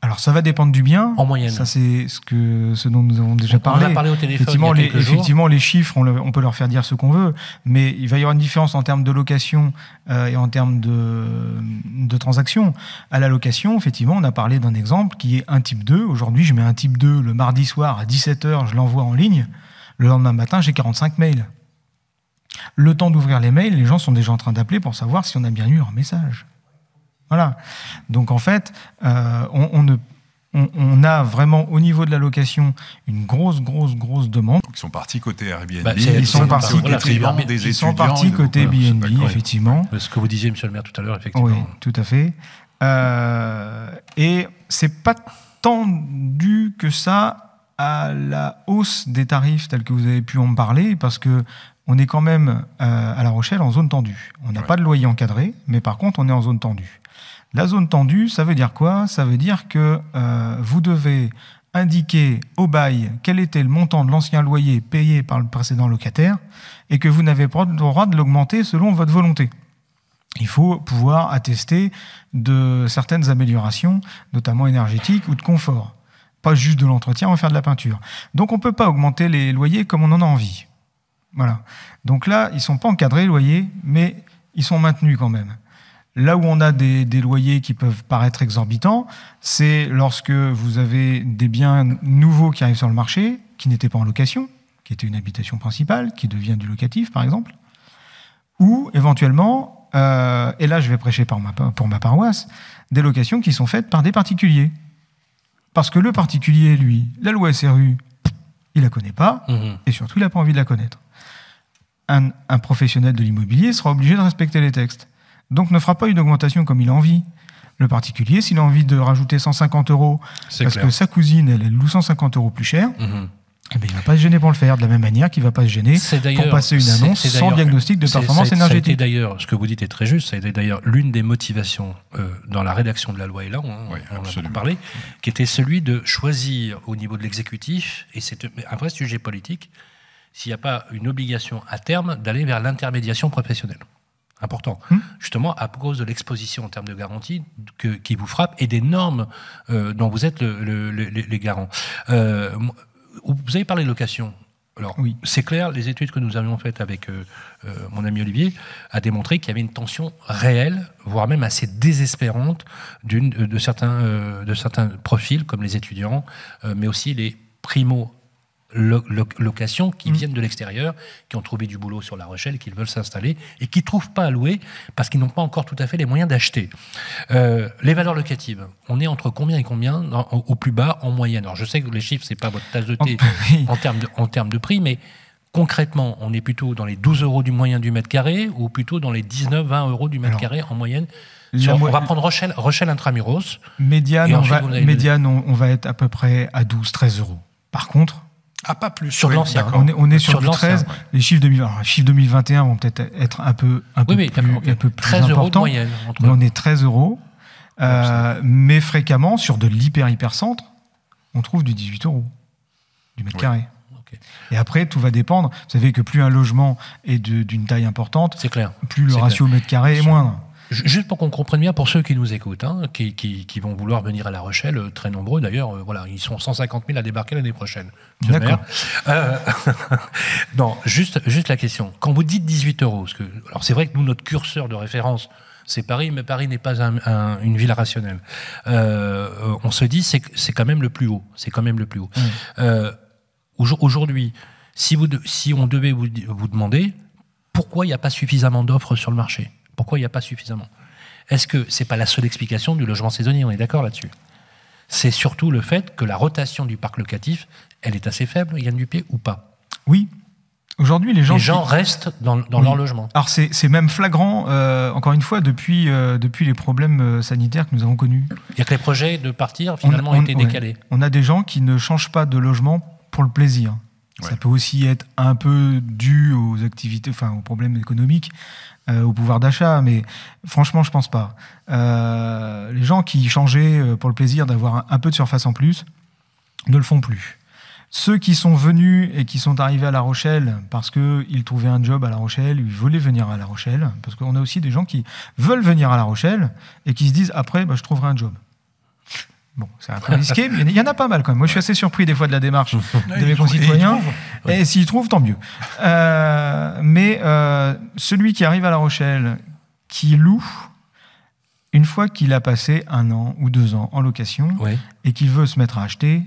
Alors ça va dépendre du bien. En moyenne. Ça c'est ce que ce dont nous avons déjà On parlé. a parlé au téléphone Effectivement, il y a les, jours. chiffres, on, le- on peut leur faire dire ce qu'on veut, mais il va y avoir une différence en termes de location euh, et en termes de, de transactions. À la location, effectivement, on a parlé d'un exemple qui est un type 2. Aujourd'hui, je mets un type 2 le mardi soir à 17h, je l'envoie en ligne. Le lendemain matin, j'ai 45 mails. Le temps d'ouvrir les mails, les gens sont déjà en train d'appeler pour savoir si on a bien eu un message. Voilà. Donc en fait, euh, on, on ne on, on a vraiment au niveau de la location une grosse, grosse, grosse demande. Ils sont partis côté Airbnb. Bah, Ils sont partis des Ils sont partis côté voilà, c'est BNB, d'accord. effectivement. Ce que vous disiez, monsieur le maire, tout à l'heure, effectivement. Oui, tout à fait. Euh, et c'est pas tant dû que ça à la hausse des tarifs tels que vous avez pu en parler, parce que on est quand même euh, à La Rochelle en zone tendue. On n'a Ouais. pas de loyer encadré, mais par contre on est en zone tendue. La zone tendue, ça veut dire quoi? Ça veut dire que euh, vous devez indiquer au bail quel était le montant de l'ancien loyer payé par le précédent locataire et que vous n'avez pas le droit de l'augmenter selon votre volonté. Il faut pouvoir attester de certaines améliorations, notamment énergétiques ou de confort. Pas juste de l'entretien, on va faire de la peinture. Donc on ne peut pas augmenter les loyers comme on en a envie. Voilà. Donc là, ils ne sont pas encadrés, les loyers, mais ils sont maintenus quand même. Là où on a des, des loyers qui peuvent paraître exorbitants, c'est lorsque vous avez des biens nouveaux qui arrivent sur le marché, qui n'étaient pas en location, qui étaient une habitation principale, qui devient du locatif, par exemple, ou éventuellement, euh, et là je vais prêcher pour ma, pour ma paroisse, des locations qui sont faites par des particuliers. Parce que le particulier, lui, la loi SRU, il la connaît pas, Mhm. et surtout il n'a pas envie de la connaître. Un, un professionnel de l'immobilier sera obligé de respecter les textes. Donc ne fera pas une augmentation comme il a envie. Le particulier, s'il a envie de rajouter 150 euros parce clair. que sa cousine, elle, elle loue 150 euros plus cher, Mhm. eh ben, il ne va pas se gêner pour le faire. De la même manière qu'il ne va pas se gêner C'est pour passer une annonce sans diagnostic de performance ça a- Ça a été énergétique. d'ailleurs, ce que vous dites est très juste, ça a été d'ailleurs l'une des motivations euh, dans la rédaction de la loi Elan, hein, Oui, on en a parlé, qui était celui de choisir au niveau de l'exécutif, et c'est un vrai sujet politique, s'il n'y a pas une obligation à terme d'aller vers l'intermédiation professionnelle. Important. Hmm. Justement, à cause de l'exposition en termes de garantie que, qui vous frappe et des normes euh, dont vous êtes le- le- le- les, garants. Euh, vous avez parlé de location. Alors, oui. c'est clair, les études que nous avions faites avec euh, euh, mon ami Olivier a démontré qu'il y avait une tension réelle, voire même assez désespérante, de, certains, de certains profils, comme les étudiants, mais aussi les primo locations qui mm. viennent de l'extérieur, qui ont trouvé du boulot sur La Rochelle, qui veulent s'installer et qui ne trouvent pas à louer parce qu'ils n'ont pas encore tout à fait les moyens d'acheter. Euh, les valeurs locatives, on est entre combien et combien au plus bas en moyenne? Alors je sais que les chiffres, c'est pas votre tasse de thé en, termes de, en termes de prix, mais concrètement, on est plutôt dans les 12 euros du moyen du mètre carré ou plutôt dans les 19-20 euros du mètre carré en moyenne on va prendre Rochelle, Rochelle Intramuros. Médiane, on va, médiane on, va être à peu près à 12-13 euros. Par contre, ah, pas plus. Sur l'ancien. On est, on est sur, 13. Les chiffres, 2000, chiffres 2021 vont peut-être être un peu, un peu plus, un peu plus 13 importants. Euros moyenne, mais on est 13 euros. Euh, mais fréquemment, sur de l'hyper-hyper-centre, on trouve du 18 euros du mètre carré. Et après, tout va dépendre. Vous savez que plus un logement est d'une taille importante, clair. plus le ratio mètre carré est moindre. Juste pour qu'on comprenne bien, pour ceux qui nous écoutent, hein, qui, qui, vont vouloir venir à La Rochelle, euh, très nombreux d'ailleurs, euh, voilà, ils sont 150 000 à débarquer l'année prochaine. D'accord. Euh, non, juste, juste la question. Quand vous dites 18 euros, parce que, alors c'est vrai que nous, notre curseur de référence, c'est Paris, mais Paris n'est pas une ville rationnelle. Euh, on se dit, c'est, c'est quand même le plus haut. C'est quand même le plus haut. Mmh. aujourd'hui, si, vous, si on devait vous, vous demander pourquoi il n'y a pas suffisamment d'offres sur le marché? Pourquoi il n'y a pas suffisamment? Est-ce que ce n'est pas la seule explication du logement saisonnier? On est d'accord là-dessus C'est surtout le fait que la rotation du parc locatif, elle est assez faible, Yann Dupé, ou pas? Oui. Aujourd'hui, les gens, les gens restent dans, leur logement. Alors c'est même flagrant, euh, encore une fois, depuis, euh, depuis les problèmes euh, sanitaires que nous avons connus. Il y a que les projets de partir, finalement, ont été décalés. On a des gens qui ne changent pas de logement pour le plaisir. Ça peut aussi être un peu dû aux activités, enfin aux problèmes économiques, euh, au pouvoir d'achat, mais franchement, je pense pas. Euh, les gens qui changeaient euh, pour le plaisir d'avoir un, peu de surface en plus ne le font plus. Ceux qui sont venus et qui sont arrivés à La Rochelle parce qu'ils trouvaient un job à La Rochelle, ils voulaient venir à La Rochelle, parce qu'on a aussi des gens qui veulent venir à La Rochelle et qui se disent après, bah, je trouverai un job. Bon, c'est un peu risqué, mais il y en a pas mal quand même. Moi, je suis assez surpris des fois de la démarche de mes concitoyens. Et, s'ils trouvent, tant mieux. Euh, mais euh, celui qui arrive à La Rochelle, qui loue, une fois qu'il a passé un an ou deux ans en location et qu'il veut se mettre à acheter,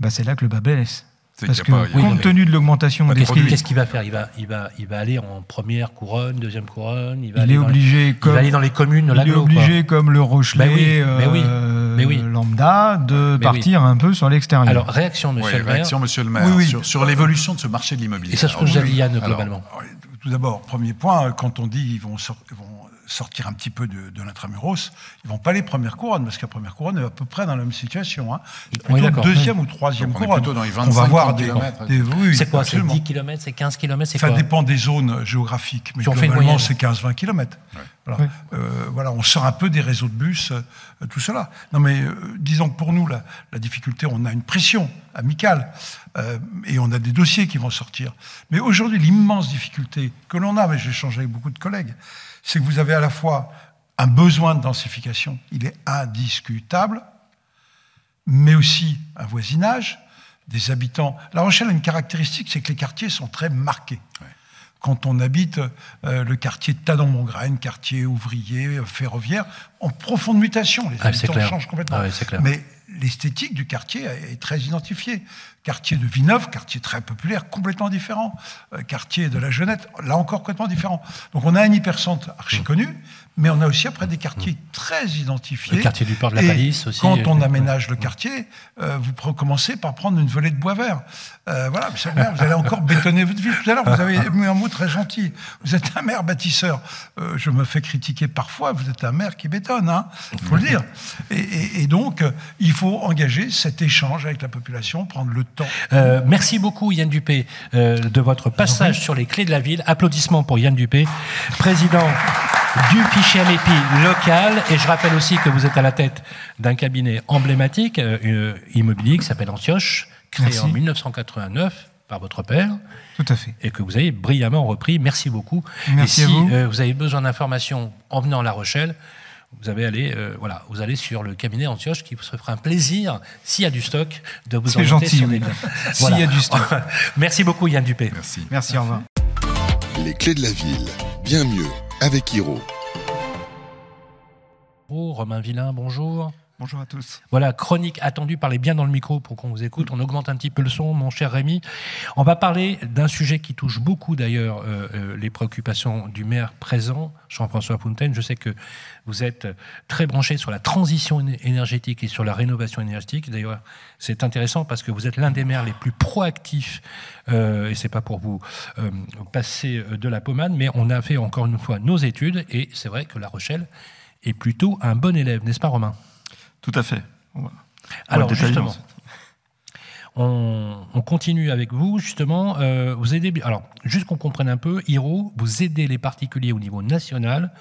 bah c'est là que le bas blesse. Parce que compte tenu de l'augmentation des prix, qu'est-ce qu'il va faire? Il va, il va, il va aller en première couronne, deuxième couronne. Il, va est obligé, comme, il va aller dans les communes. Il est obligé, comme le Rochelet, euh, lambda, de partir un peu sur l'extérieur. Alors réaction, Monsieur le Maire. Réaction, Monsieur le Maire, sur, sur l'évolution de ce marché de l'immobilier. Et ça, a dit Yann globalement. tout d'abord, premier point, quand on dit ils vont, ils vont sortir un petit peu de, de l'intramuros, ils vont pas aller première couronne, parce que la première couronne est à peu près dans la même situation. Hein. Plutôt deuxième ou troisième couronne. Dans les 25 on va voir des, oui, c'est quoi C'est 10 km, c'est 15 km Ça dépend des zones géographiques, mais globalement c'est 15-20 km. Voilà. Euh, voilà. on sort un peu des réseaux de bus, euh, tout cela. Non mais euh, disons que pour nous, la, la, difficulté, on a une pression amicale et on a des dossiers qui vont sortir. Mais aujourd'hui, l'immense difficulté que l'on a, mais j'ai échangé avec beaucoup de collègues, c'est que vous avez à la fois un besoin de densification, il est indiscutable, mais aussi un voisinage, des habitants. La Rochelle a une caractéristique, c'est que les quartiers sont très marqués. Quand on habite euh, le quartier de Tadon-Mongraine, quartier ouvrier, euh, ferroviaire, en profonde mutation, les ah, habitants changent complètement. Ah mais l'esthétique du quartier est très identifiée. Quartier de Villeneuve, quartier très populaire, complètement différent. Euh, quartier de la Jeunette, là encore complètement différent. Donc on a un hypercentre archi connu, mais on a aussi après des quartiers très identifiés. Le quartier du port de la Palisse aussi. Quand on aménage le quartier, euh, vous commencez par prendre une volée de bois vert. Euh, voilà, vous allez encore bétonner votre ville. Tout à l'heure, vous avez mis un mot très gentil. Vous êtes un maire bâtisseur. Euh, je me fais critiquer parfois. Vous êtes un maire qui bétonne, hein, il faut le dire. Et, et donc, il faut engager cet échange avec la population, prendre le temps. merci beaucoup, Yann Dupé, de votre passage sur les clés de la ville. Applaudissements pour Yann Dupé, président du fichier AMEPI local. Et je rappelle aussi que vous êtes à la tête d'un cabinet emblématique euh, immobilier qui s'appelle Antioche, créé en 1989 par votre père. Tout à fait. Et que vous avez brillamment repris. Merci beaucoup. Merci et si euh, vous. avez besoin d'informations en venant à La Rochelle, vous avez allé, euh, voilà, vous allez sur le cabinet Antioche qui se fera un plaisir, s'il y a du stock, de vous en gentil, sur les S'il y a du stock. Merci beaucoup Yann Dupé. Merci. Merci, au revoir. Les clés de la ville, bien mieux avec Hiro. Romain Villain, bonjour. Bonjour à tous. Voilà, chronique attendue, parlez bien dans le micro pour qu'on vous écoute. On augmente un petit peu le son, mon cher Rémi. On va parler d'un sujet qui touche beaucoup d'ailleurs euh, euh, les préoccupations du maire présent, Jean-François Fontaine. Je sais que vous êtes très branché sur la transition énergétique et sur la rénovation énergétique. D'ailleurs, c'est intéressant parce que vous êtes l'un des maires les plus proactifs, euh, et c'est pas pour vous passer de la pommade, mais on a fait encore une fois nos études, et c'est vrai que La Rochelle est plutôt un bon élève, n'est-ce pas Romain? Tout à fait. Alors justement, on, continue avec vous justement. Euh, vous aidez, alors juste qu'on comprenne un peu, Hiro, vous aidez les particuliers au niveau national,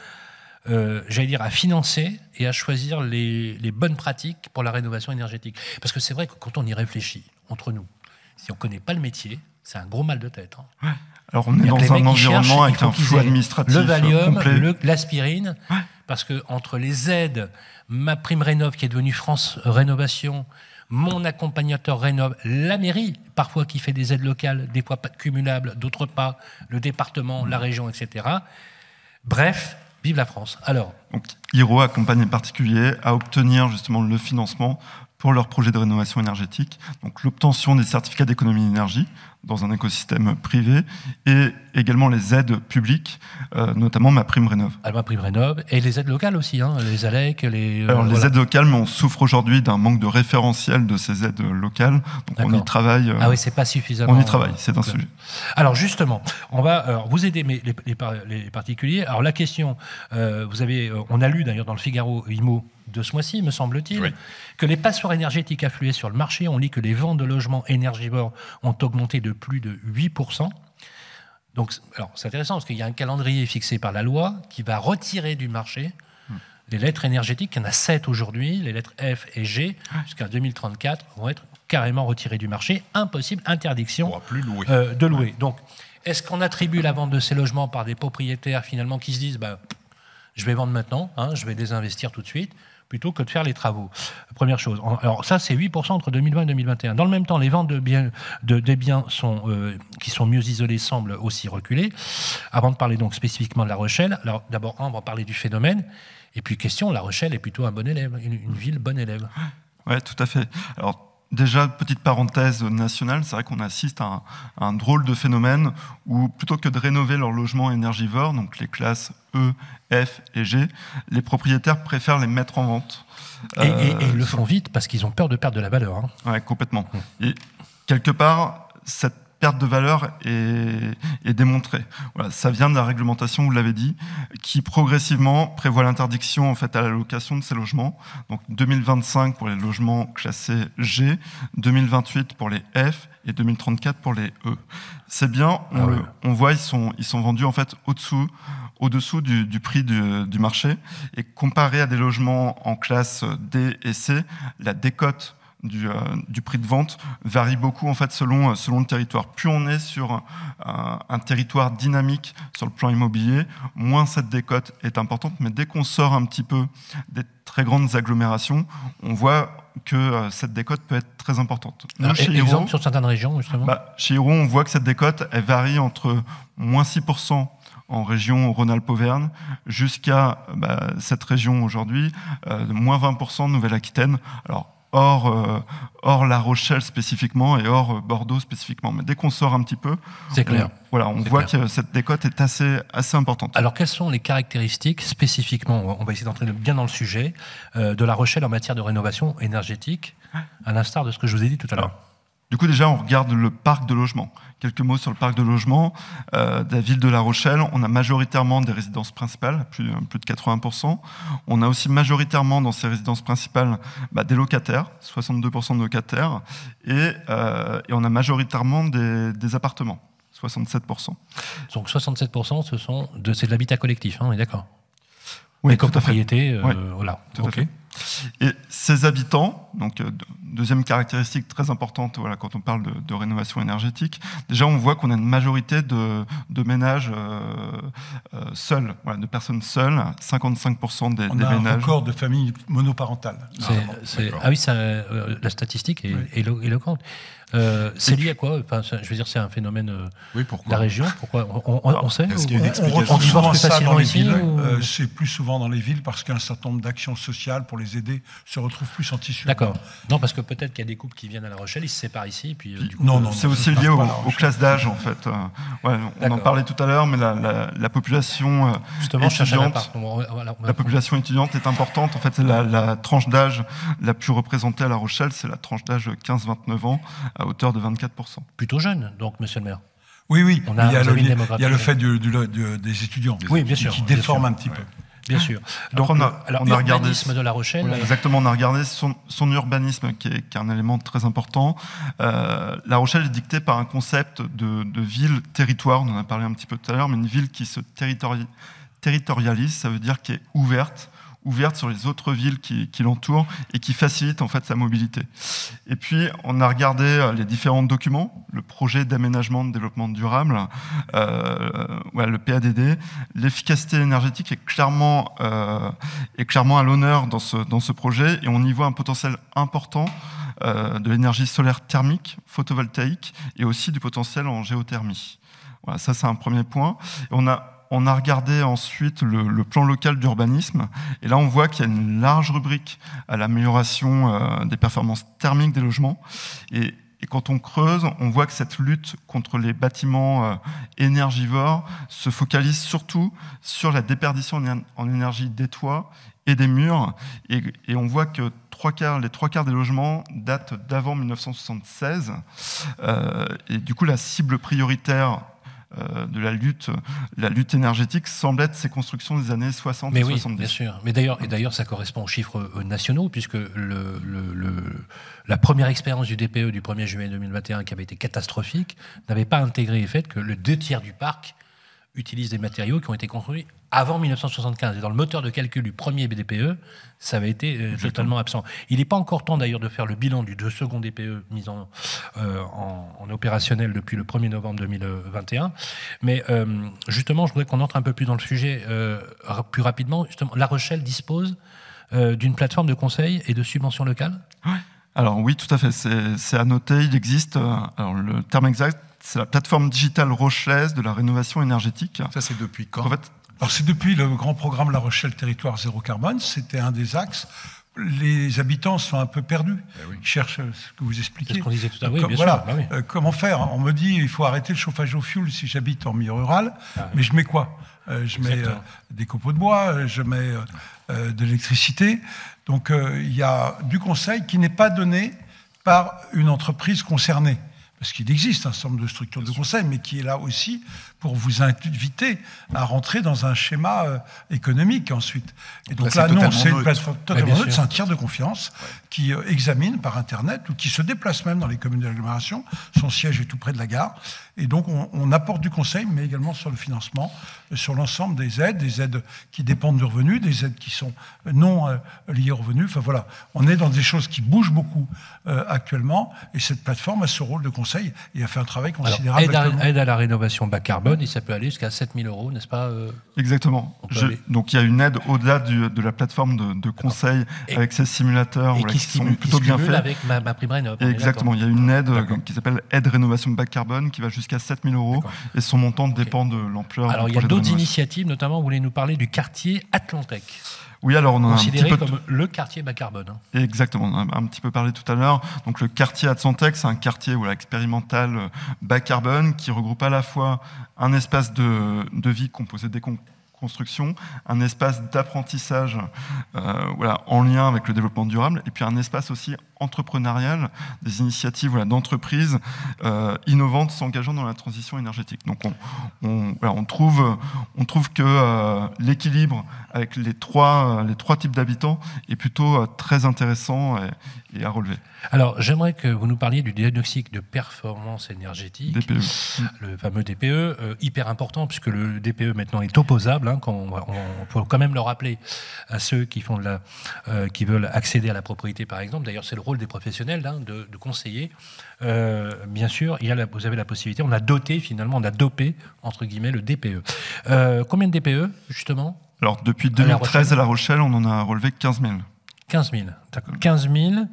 euh, j'allais dire à financer et à choisir les, bonnes pratiques pour la rénovation énergétique. Parce que c'est vrai que quand on y réfléchit entre nous, si on ne connaît pas le métier, c'est un gros mal de tête. Hein. Alors on est dans un environnement avec un flou administratif le Valium, l'aspirine, parce que entre les aides ma prime rénov qui est devenue France Rénovation, mon accompagnateur rénov, la mairie, parfois qui fait des aides locales, des fois pas cumulables, d'autres pas, le département, la région, etc. Bref, vive la France. Alors. Donc, Hiro accompagne les particuliers à obtenir justement le financement pour leur projet de rénovation énergétique. Donc l'obtention des certificats d'économie d'énergie dans un écosystème privé et également les aides publiques, euh, notamment ma prime rénov. Ah, ma prime rénov et les aides locales aussi, hein, les ALEC, les. Euh, Alors les aides locales, mais on souffre aujourd'hui d'un manque de référentiel de ces aides locales, donc on y travaille. Euh, ah oui, c'est pas suffisamment. On y travaille, c'est un sujet. Alors justement, on va vous aider les, les, les, particuliers. Alors la question, vous avez, on a lu d'ailleurs dans le Figaro Imo de ce mois-ci, me semble-t-il, que les passoires énergétiques affluaient sur le marché. On lit que les ventes de logements énergivores ont augmenté de plus de 8%. Donc, alors, c'est intéressant parce qu'il y a un calendrier fixé par la loi qui va retirer du marché les lettres énergétiques. Il y en a 7 aujourd'hui. Les lettres F et G, jusqu'à 2034, vont être carrément retirées du marché. Impossible, interdiction plus euh, de louer. Donc, est-ce qu'on attribue la vente de ces logements par des propriétaires finalement qui se disent bah, je vais vendre maintenant, hein, je vais désinvestir tout de suite plutôt que de faire les travaux. Première chose. Alors ça, c'est 8% entre 2020 et 2021. Dans le même temps, les ventes de biens, de, des biens sont, euh, qui sont mieux isolés semblent aussi reculer. Avant de parler donc spécifiquement de La Rochelle, alors d'abord, on va parler du phénomène. Et puis question, La Rochelle est plutôt un bon élève, une, ville bonne élève. Oui, tout à fait. Alors Déjà, petite parenthèse nationale, c'est vrai qu'on assiste à un, drôle de phénomène où plutôt que de rénover leur logement énergivore, donc les classes E, F et G, les propriétaires préfèrent les mettre en vente. Et, ils le font vite parce qu'ils ont peur de perdre de la valeur. Hein. Oui, complètement. Et quelque part, cette perte de valeur est, démontrée. Voilà, ça vient de la réglementation, vous l'avez dit, qui progressivement prévoit l'interdiction en fait à la location de ces logements. Donc 2025 pour les logements classés G, 2028 pour les F et 2034 pour les E. C'est bien, on, ah on, voit ils sont ils sont vendus en fait au-dessous au-dessous du, du, prix du, du, marché et comparé à des logements en classe D et C, la décote euh, du, prix de vente varie beaucoup en fait selon, euh, selon le territoire. Plus on est sur un, territoire dynamique sur le plan immobilier, moins cette décote est importante. Mais dès qu'on sort un petit peu des très grandes agglomérations, on voit que euh, cette décote peut être très importante. chez exemple sur certaines régions, justement bah, Chez Hiro, on voit que cette décote, elle varie entre moins 6% en région Rhône-Alpes-Auvergne, jusqu'à bah, cette région aujourd'hui, moins 20% Nouvelle-Aquitaine. Alors, hors, euh, hors La Rochelle spécifiquement et hors euh, Bordeaux spécifiquement. Mais dès qu'on sort un petit peu, c'est clair. On, voilà, on voit que cette décote est assez, assez importante. Alors, quelles sont les caractéristiques spécifiquement, on va essayer d'entrer bien dans le sujet, euh, de La Rochelle en matière de rénovation énergétique, à l'instar de ce que je vous ai dit tout à l'heure du coup, déjà, on regarde le parc de logement. Quelques mots sur le parc de logement euh, de la ville de La Rochelle. On a majoritairement des résidences principales, plus, plus de 80%. On a aussi majoritairement dans ces résidences principales bah, des locataires, 62% de locataires, et, euh, et, on a majoritairement des, des appartements, 67%. Donc 67%, ce sont de, c'est de l'habitat collectif, hein, on est d'accord? Oui, copropriété, euh, voilà. Tout à fait. Et ces habitants, donc deuxième caractéristique très importante voilà, quand on parle de, rénovation énergétique, déjà on voit qu'on a une majorité de, ménages seuls, voilà, de personnes seules, 55% des, on des a ménages. Un record de familles monoparentales. ah oui, ça, la statistique est, est éloquente. Euh, c'est lié à quoi enfin, Je veux dire, c'est un phénomène euh, oui, de la région. Pourquoi On, on, sait Est-ce qu'il y a une explication On, ça dans les villes. Euh, c'est plus souvent dans les villes parce qu'un certain nombre d'actions sociales pour les aider se retrouvent plus en tissu. D'accord. Non, parce que peut-être qu'il y a des couples qui viennent à La Rochelle, ils se séparent ici, puis. Du coup, non, non. C'est aussi lié aux, classes d'âge, en fait. Ouais, on en parlait tout à l'heure, mais la, la, la population Justement, étudiante, la population étudiante est importante. En fait, la tranche d'âge la plus représentée à La Rochelle, c'est la tranche d'âge 15-29 ans à hauteur de 24%. Plutôt jeune, donc, monsieur le maire. Oui, oui. il, y a le, il y a le fait du, du, des étudiants oui, bien sûr, qui, déforme un petit peu. Bien sûr. Donc, on a, alors, on a regardé de La Rochelle. exactement, on a regardé son, son urbanisme, qui est, qui est, un élément très important. Euh, la Rochelle est dictée par un concept de, de ville-territoire, on en a parlé un petit peu tout à l'heure, mais une ville qui se territorialise, ça veut dire qui est ouverte, ouverte sur les autres villes qui, l'entourent et qui facilite en fait sa mobilité. Et puis on a regardé euh, les différents documents, le projet d'aménagement de développement durable, euh, le PADD. L'efficacité énergétique est clairement euh, à l'honneur dans ce projet et on y voit un potentiel important de l'énergie solaire thermique, photovoltaïque et aussi du potentiel en géothermie. Voilà, ça c'est un premier point. On a on a regardé ensuite le, plan local d'urbanisme, et là on voit qu'il y a une large rubrique à l'amélioration euh, des performances thermiques des logements. Et, quand on creuse, on voit que cette lutte contre les bâtiments euh, énergivores se focalise surtout sur la déperdition en énergie des toits et des murs. Et, on voit que trois quarts, les trois quarts des logements datent d'avant 1976. Euh, et du coup, la cible prioritaire de la lutte, la lutte énergétique semble être ces constructions des années 60 Mais et oui, 70. Bien sûr. Mais d'ailleurs, et d'ailleurs, ça correspond aux chiffres euh, nationaux, puisque le, le, la première expérience du DPE du 1er juillet 2021, qui avait été catastrophique, n'avait pas intégré le fait que le deux tiers du parc utilise des matériaux qui ont été construits avant 1975. Et dans le moteur de calcul du premier BDPE, ça avait été euh, totalement absent. Il n'est pas encore temps d'ailleurs de faire le bilan du deux second DPE mis en, euh, en, opérationnel depuis le 1er novembre 2021. Mais euh, justement, je voudrais qu'on entre un peu plus dans le sujet plus rapidement. Justement, La Rochelle dispose d'une plateforme de conseil et de subventions locales? Alors oui, tout à fait. C'est à noter. Il existe, alors le terme exact, c'est la plateforme digitale rochelaise de la rénovation énergétique. Ça, c'est depuis quand en fait, Alors, c'est depuis le grand programme La Rochelle Territoire Zéro Carbone. C'était un des axes. Les habitants sont un peu perdus. Eh Ils cherchent ce que vous expliquez. C'est ce qu'on disait tout à l'heure. Oui, voilà. Bah euh, comment faire On me dit il faut arrêter le chauffage au fioul si j'habite en milieu rural. Ah mais je mets quoi? Euh, Je mets euh, des copeaux de bois, je mets de l'électricité. Donc il y a du conseil qui n'est pas donné par une entreprise concernée parce qu'il existe un certain nombre de structures de conseil, mais qui est là aussi pour vous inviter à rentrer dans un schéma euh, économique ensuite. Et donc, là, non, c'est une plateforme totalement neutre, c'est un tiers de confiance qui euh, examine par Internet ou qui se déplace même dans les communes d'agglomération. Son siège est tout près de la gare. Et donc, on, apporte du conseil, mais également sur le financement, euh, sur l'ensemble des aides, des aides qui dépendent du revenu, des aides qui sont non liées au revenu. Enfin voilà, on est dans des choses qui bougent beaucoup actuellement. Et cette plateforme a ce rôle de conseil et a fait un travail considérable. Alors, aide, à, la rénovation bas carbone et ça peut aller jusqu'à 7000 euros, n'est-ce pas euh Exactement. donc il y a une aide au-delà de la plateforme de, conseil avec ces simulateurs qui, sont plutôt bien faits. avec ma, ma prime Exactement. Il y a une aide qui s'appelle aide rénovation bas carbone qui va jusqu'à 7000 euros et son montant dépend de l'ampleur. Alors il y a d'autres initiatives, notamment vous voulez nous parler du quartier Atlantec. Oui, alors on a considéré un petit peu comme le quartier bas carbone. Hein. Exactement, on a un petit peu parlé tout à l'heure. Donc le quartier Atsantec, c'est un quartier voilà, expérimental euh, bas carbone qui regroupe à la fois un espace de, de vie composé des construction, un espace d'apprentissage euh, voilà, en lien avec le développement durable, et puis un espace aussi entrepreneurial, des initiatives voilà, d'entreprises euh, innovantes s'engageant dans la transition énergétique. Donc on, voilà, on trouve, on trouve que euh, l'équilibre avec les trois, les trois types d'habitants est plutôt très intéressant et, et, à relever. Alors j'aimerais que vous nous parliez du diagnostic de performance énergétique, DPE. le fameux DPE, hyper important puisque le DPE maintenant est opposable hein, qu'on on, faut quand même le rappeler à ceux qui font de la, euh, qui veulent accéder à la propriété, par exemple. D'ailleurs, c'est le rôle des professionnels hein, de, conseiller. Euh, bien sûr, il y a vous avez la possibilité. On a doté finalement, on a dopé entre guillemets le DPE. Euh, combien de DPE justement? Alors depuis 2013 à La Rochelle, on en a relevé 15 000. 15 000, d'accord. 15 000.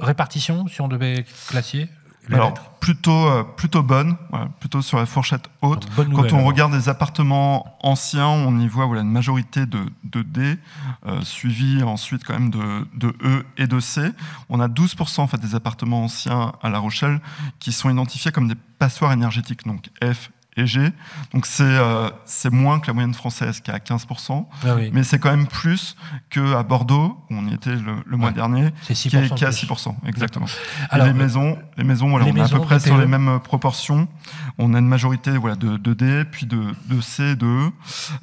répartition, si on devait classer alors, plutôt, euh, plutôt bonne, plutôt sur la fourchette haute. Quand on regarde les appartements anciens, on y voit voilà, une majorité de, de D, euh, suivi ensuite quand même de, de, E et de C. On a 12% en fait, des appartements anciens à La Rochelle qui sont identifiés comme des passoires énergétiques, donc F et G. Donc c'est euh, moins que la moyenne française qui est à 15%, ah mais c'est quand même plus qu'à Bordeaux, où on y était le, mois dernier, qui, est, qui à 6%. Exactement. Alors, les maisons, les maisons voilà, on est à peu près sur les mêmes euh, proportions. On a une majorité voilà, de, de D, puis de, de C, de E.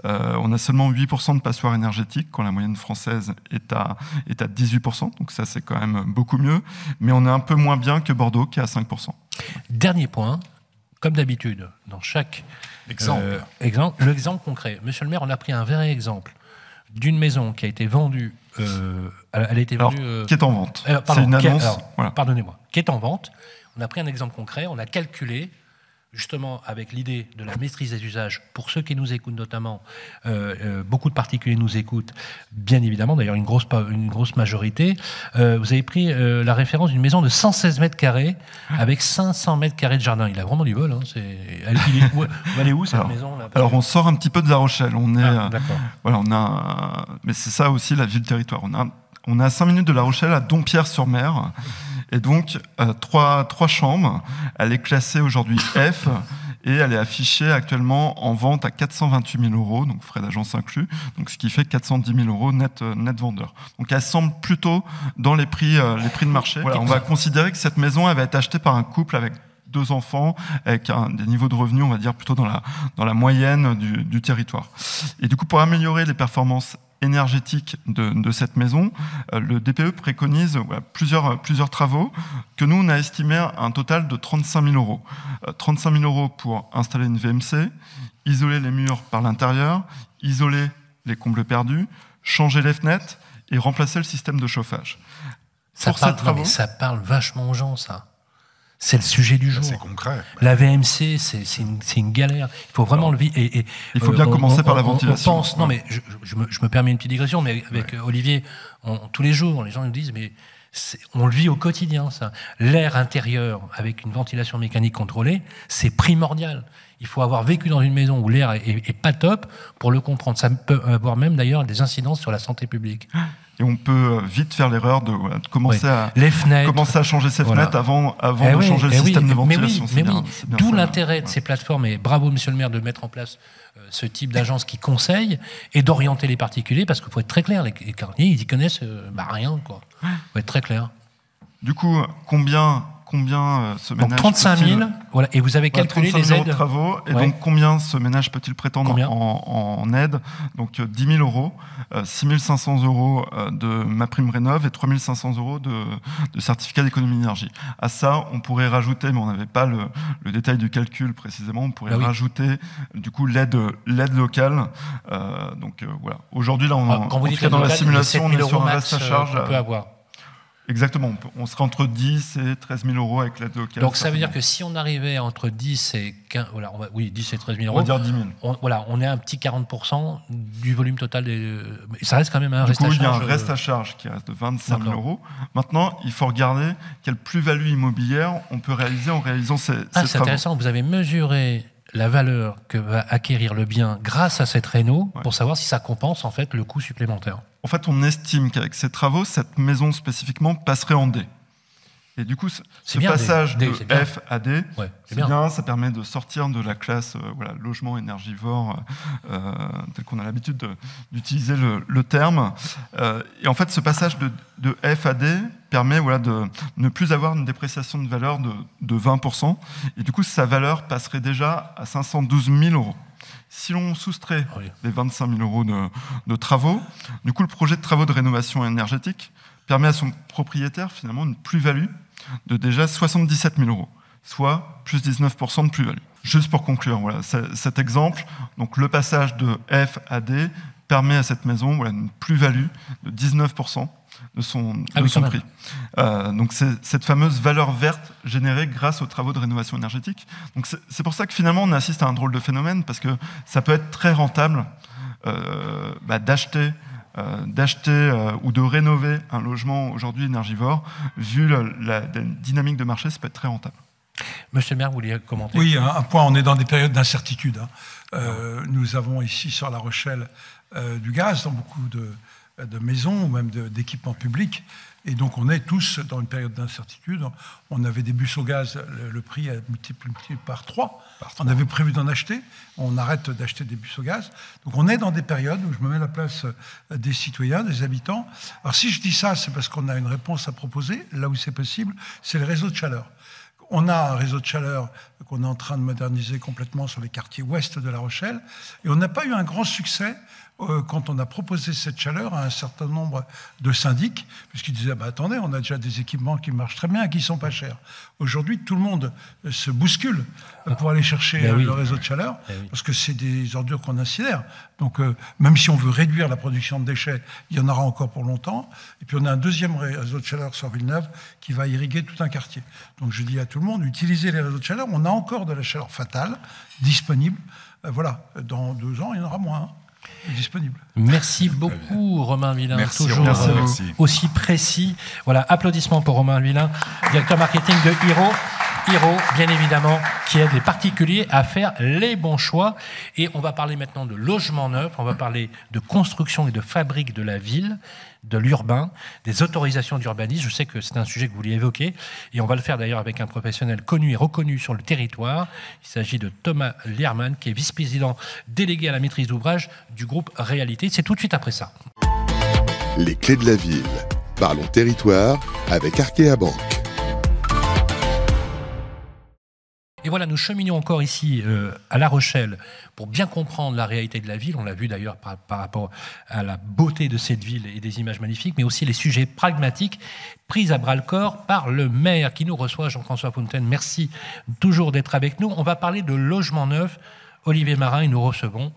Euh, on a seulement 8% de passoires énergétiques, quand la moyenne française est à, est à 18%. Donc ça, c'est quand même beaucoup mieux. Mais on est un peu moins bien que Bordeaux, qui est à 5%. Dernier point, comme d'habitude, dans chaque exemple. Euh, exemple, l'exemple concret. Monsieur le maire, on a pris un vrai exemple d'une maison qui a été vendue. Euh, elle, a été vendue. Euh, qui est en vente. C'est une annonce. Pardonnez-moi. Qui est en vente. On a pris un exemple concret. On a calculé justement avec l'idée de la maîtrise des usages, pour ceux qui nous écoutent notamment, euh, euh, beaucoup de particuliers nous écoutent, bien évidemment, d'ailleurs une grosse, une grosse majorité, euh, vous avez pris la référence d'une maison de 116 mètres carrés avec 500 mètres carrés de jardin. Il a vraiment du bol. Hein, elle, est, où, cette maison là, Alors on sort un petit peu de La Rochelle. On est, ah, voilà, on a, mais c'est ça aussi la ville-territoire. On a, on a 5 minutes de La Rochelle à Dompierre-sur-Mer. Et donc, euh, trois, trois chambres. Elle est classée aujourd'hui F et elle est affichée actuellement en vente à 428 000 euros, donc frais d'agence inclus, donc ce qui fait 410 000 euros net, euh, net vendeur. Donc elle semble plutôt dans les prix, euh, les prix de marché. on va considérer que cette maison elle va être achetée par un couple avec deux enfants, avec un, des niveaux de revenus, on va dire, plutôt dans la, dans la moyenne du, du territoire. Et du coup, pour améliorer les performances énergétique de, cette maison, euh, le DPE préconise plusieurs, plusieurs travaux que nous, on a estimé à un total de 35 000 euros. 35 euh, 000 euros pour installer une VMC, isoler les murs par l'intérieur, isoler les combles perdus, changer les fenêtres et remplacer le système de chauffage. Ça, parle, ça parle vachement aux gens, ça. C'est le sujet du jour. C'est concret. La VMC, c'est une, une, galère. Il faut vraiment le vivre. Et, il faut bien euh, commencer par la ventilation. On pense, non, mais je, je, me, je, me, permets une petite digression, mais avec Olivier, on, tous les jours, les gens nous disent, mais on le vit au quotidien, ça. L'air intérieur avec une ventilation mécanique contrôlée, c'est primordial. Il faut avoir vécu dans une maison où l'air est, est, pas top pour le comprendre. Ça peut avoir même d'ailleurs des incidences sur la santé publique. Et on peut euh, vite faire l'erreur de, commencer, à, commencer à changer ses fenêtres avant, avant eh de changer le eh système de ventilation. Mais oui, D'où l'intérêt de ces plateformes, et bravo monsieur le maire de mettre en place euh, ce type d'agence qui conseille et d'orienter les particuliers, parce qu'il faut être très clair, les, les ils y connaissent euh, bah, rien. Il faut être très clair. Du coup, combien combien ce ménage. Donc 35 000, voilà, et vous avez calculé les aides. de travaux, et donc combien ce ménage peut-il prétendre en, en, aide? Donc 10 000 euros, 6 500 euros euh, de ma prime rénov et 3 500 euros de, de certificat d'économie d'énergie. À ça, on pourrait rajouter, mais on n'avait pas le, le, détail du calcul précisément, on pourrait bah rajouter du coup l'aide l'aide locale. Euh, donc euh, voilà. Aujourd'hui, là, on, ah, Quand vous dites dans la simulation, on est sur un reste à charge. On peut avoir. Exactement, on serait entre 10 et 13 000 euros avec l'aide locale. Donc ça veut dire que si on arrivait entre 10 et 15, voilà, on va, oui, 10 et 13 000 euros, on va dire 10 000. On, voilà, on est à un petit 40% du volume total des. Ça reste quand même un du reste coup, à charge. Il y a un reste à charge qui reste de 25 000 euros. Maintenant, il faut regarder quelle plus-value immobilière on peut réaliser en réalisant ces, ah, C'est intéressant, vous avez mesuré la valeur que va acquérir le bien grâce à cette réno pour savoir si ça compense en fait le coût supplémentaire. En fait, on estime qu'avec ces travaux, cette maison spécifiquement passerait en D. Et du coup, ce passage de F à D, c'est bien. ça permet de sortir de la classe euh, voilà, logement énergivore, euh, euh tel qu'on a l'habitude d'utiliser le, terme. Euh, et en fait, ce passage de, de, F à D permet voilà, de ne plus avoir une dépréciation de valeur de, de 20%. Et du coup, sa valeur passerait déjà à 512 000 euros. Si l'on soustrait les 25 000 euros de, de, travaux, du coup, le projet de travaux de rénovation énergétique permet à son propriétaire finalement une plus-value de déjà 77 000 euros, soit plus 19% de plus-value. Juste pour conclure, voilà, cet exemple, donc le passage de F à D permet à cette maison voilà, une plus-value de 19% de son, ah son prix. Euh, donc c'est cette fameuse valeur verte générée grâce aux travaux de rénovation énergétique. Donc c'est pour ça que finalement on assiste à un drôle de phénomène parce que ça peut être très rentable euh, bah, d'acheter euh, d'acheter ou de rénover un logement aujourd'hui énergivore, vu la, dynamique de marché, ça peut être très rentable. Monsieur le maire, vous vouliez commenter? Oui, un, point, on est dans des périodes d'incertitude. Hein. nous avons ici sur La Rochelle du gaz dans beaucoup de, de maisons ou même d'équipements publics. Et donc on est tous dans une période d'incertitude. On avait des bus au gaz, le, prix a multiplié par trois. On avait prévu d'en acheter. On arrête d'acheter des bus au gaz. Donc on est dans des périodes où je me mets à la place euh, des citoyens, des habitants. Alors si je dis ça, c'est parce qu'on a une réponse à proposer, là où c'est possible, c'est le réseau de chaleur. On a un réseau de chaleur qu'on est en train de moderniser complètement sur les quartiers ouest de La Rochelle. Et on n'a pas eu un grand succès quand on a proposé cette chaleur à un certain nombre de syndics, puisqu'ils disaient bah, attendez, on a déjà des équipements qui marchent très bien et qui sont pas chers. Aujourd'hui, tout le monde euh, se bouscule pour aller chercher ben le réseau de chaleur, ben parce que c'est des ordures qu'on incinère. Donc, euh, même si on veut réduire la production de déchets, il y en aura encore pour longtemps. Et puis, on a un deuxième réseau de chaleur sur Villeneuve qui va irriguer tout un quartier. Donc, je dis à tout le monde, utilisez les réseaux de chaleur. On a encore de la chaleur fatale disponible. voilà, dans deux ans, il y en aura moins disponible. Merci beaucoup Romain Villain, toujours euh, aussi précis. Voilà, applaudissements pour Romain Villain, directeur marketing de Hiro. Hiro, bien évidemment, qui aide les particuliers à faire les bons choix. Et on va parler maintenant de logement neuf, on va parler de construction et de fabrique de la ville de l'urbain, des autorisations d'urbanisme. Je sais que c'est un sujet que vous vouliez évoquer, et on va le faire d'ailleurs avec un professionnel connu et reconnu sur le territoire. Il s'agit de Thomas Lierman, qui est vice-président délégué à la maîtrise d'ouvrage du groupe Réalité. C'est tout de suite après ça. Les clés de la ville. Parlons territoire avec Arkea Banque. Et voilà, nous cheminons encore ici euh, à La Rochelle pour bien comprendre la réalité de la ville. On l'a vu d'ailleurs par, rapport à la beauté de cette ville et des images magnifiques, mais aussi les sujets pragmatiques pris à bras le corps par le maire qui nous reçoit, Jean-François Fontaine. Merci toujours d'être avec nous. On va parler de logement neuf. Olivier Marin, et nous recevons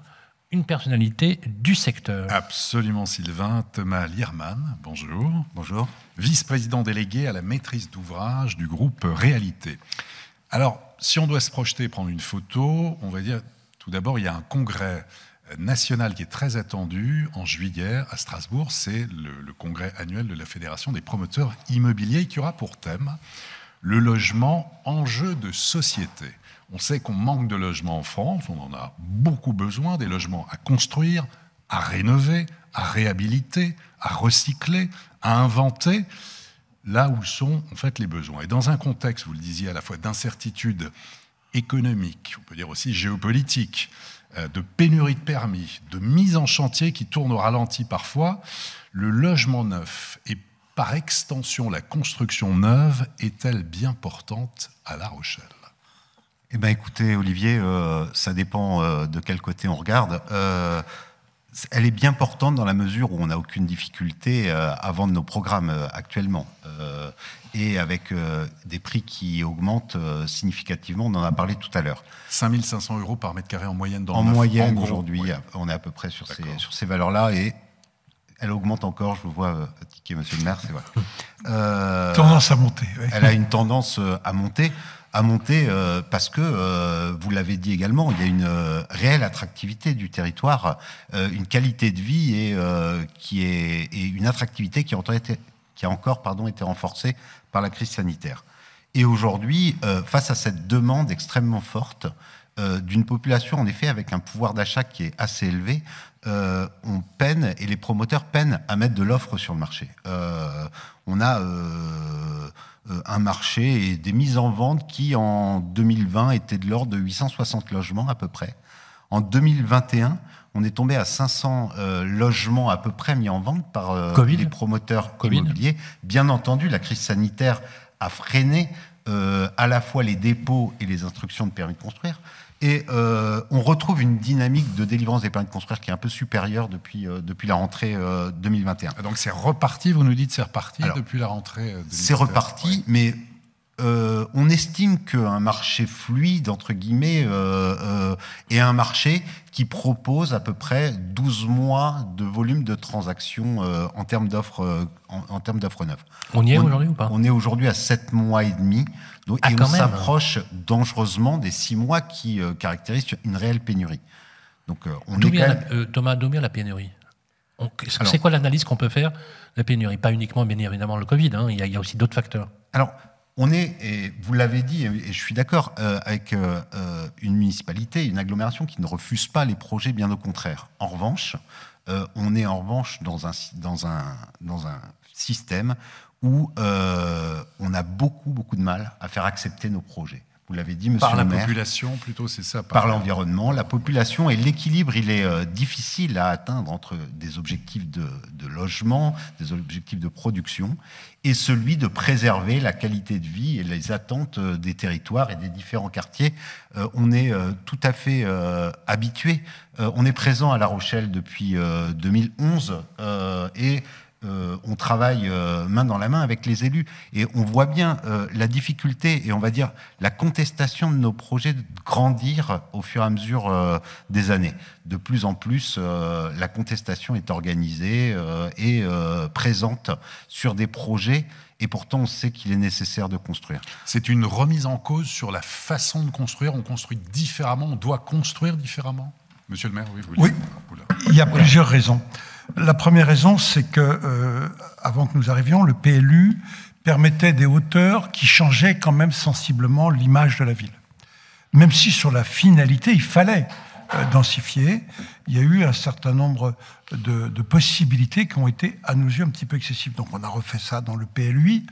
une personnalité du secteur. Absolument, Sylvain. Thomas Lierman, bonjour. Bonjour. Vice-président délégué à la maîtrise d'ouvrage du groupe Réalité. Alors, si on doit se projeter, prendre une photo, on va dire tout d'abord, il y a un congrès national qui est très attendu en juillet à Strasbourg. C'est le, congrès annuel de la Fédération des promoteurs immobiliers qui aura pour thème le logement enjeu de société. On sait qu'on manque de logements en France, on en a beaucoup besoin, des logements à construire, à rénover, à réhabiliter, à recycler, à inventer là où sont en fait les besoins. Et dans un contexte, vous le disiez, à la fois d'incertitude économique, on peut dire aussi géopolitique, euh, de pénurie de permis, de mise en chantier qui tourne au ralenti parfois, le logement neuf et par extension la construction neuve est-elle bien portante à La Rochelle? Eh bien écoutez Olivier, euh, ça dépend euh, de quel côté on regarde elle est bien portante dans la mesure où on n'a aucune difficulté euh, à vendre nos programmes euh, actuellement. Euh, et avec des prix qui augmentent significativement, on en a parlé tout à l'heure. 5500 euros par mètre carré en moyenne dans En moyenne, aujourd'hui, on est à peu près sur ces, sur ces valeurs-là. Et elle augmente encore, je vous vois tiquer, monsieur le maire, c'est vrai. tendance à monter. Elle a une tendance à monter à monter euh, parce que, euh, vous l'avez dit également, il y a une euh, réelle attractivité du territoire, une qualité de vie et, qui est, une attractivité qui a, encore pardon, été renforcée par la crise sanitaire. Et aujourd'hui, face à cette demande extrêmement forte, d'une population en effet avec un pouvoir d'achat qui est assez élevé, on peine et les promoteurs peinent à mettre de l'offre sur le marché. on a un marché et des mises en vente qui, en 2020, étaient de l'ordre de 860 logements à peu près. En 2021, on est tombé à 500 euh, logements à peu près mis en vente par euh, les promoteurs immobiliers. Bien entendu, la crise sanitaire a freiné à la fois les dépôts et les instructions de permis de construire. Et euh, on retrouve une dynamique de délivrance des permis de construire qui est un peu supérieure depuis, euh, depuis la rentrée 2021. Euh, donc c'est reparti, vous nous dites c'est reparti depuis la rentrée C'est reparti, mais euh, on estime qu'un marché fluide, entre guillemets, euh, euh, est un marché qui propose à peu près 12 mois de volume de transactions en termes d'offres en, termes d'offres neuves. On y est aujourd'hui ou pas? On est aujourd'hui à 7 mois et demi. Donc, ah, et on s'approche dangereusement des 6 mois qui caractérisent une réelle pénurie. Donc, on est quand Thomas, d'où la pénurie? C'est quoi l'analyse qu'on peut faire de la pénurie? Pas uniquement, bien évidemment, le Covid, hein. il, y a, il y a aussi d'autres facteurs. Alors, on est, et vous l'avez dit, et je suis d'accord, euh, avec euh, euh, une municipalité, une agglomération qui ne refuse pas les projets, bien au contraire. En revanche, on est en revanche dans un, dans un, dans un système où on a beaucoup, beaucoup de mal à faire accepter nos projets. Vous l'avez dit, monsieur par le maire. Par la population, plutôt, c'est ça. Par, l'environnement, la population et l'équilibre, il est euh, difficile à atteindre entre des objectifs de, logement, des objectifs de production, et celui de préserver la qualité de vie et les attentes euh, des territoires et des différents quartiers. Euh, on est tout à fait habitué. on est présent à La Rochelle depuis 2011 et euh, on travaille euh, main dans la main avec les élus et on voit bien euh, la difficulté et on va dire la contestation de nos projets de grandir au fur et à mesure des années. De plus en plus, la contestation est organisée et présente sur des projets et pourtant on sait qu'il est nécessaire de construire. C'est une remise en cause sur la façon de construire. On construit différemment, on doit construire différemment. Monsieur le maire, oui, vous Oui, il y a plusieurs raisons. La première raison, c'est que euh, avant que nous arrivions, le PLU permettait des hauteurs qui changeaient quand même sensiblement l'image de la ville. Même si sur la finalité, il fallait euh, densifier, il y a eu un certain nombre de, possibilités qui ont été à nos yeux un petit peu excessives. Donc on a refait ça dans le PLUI.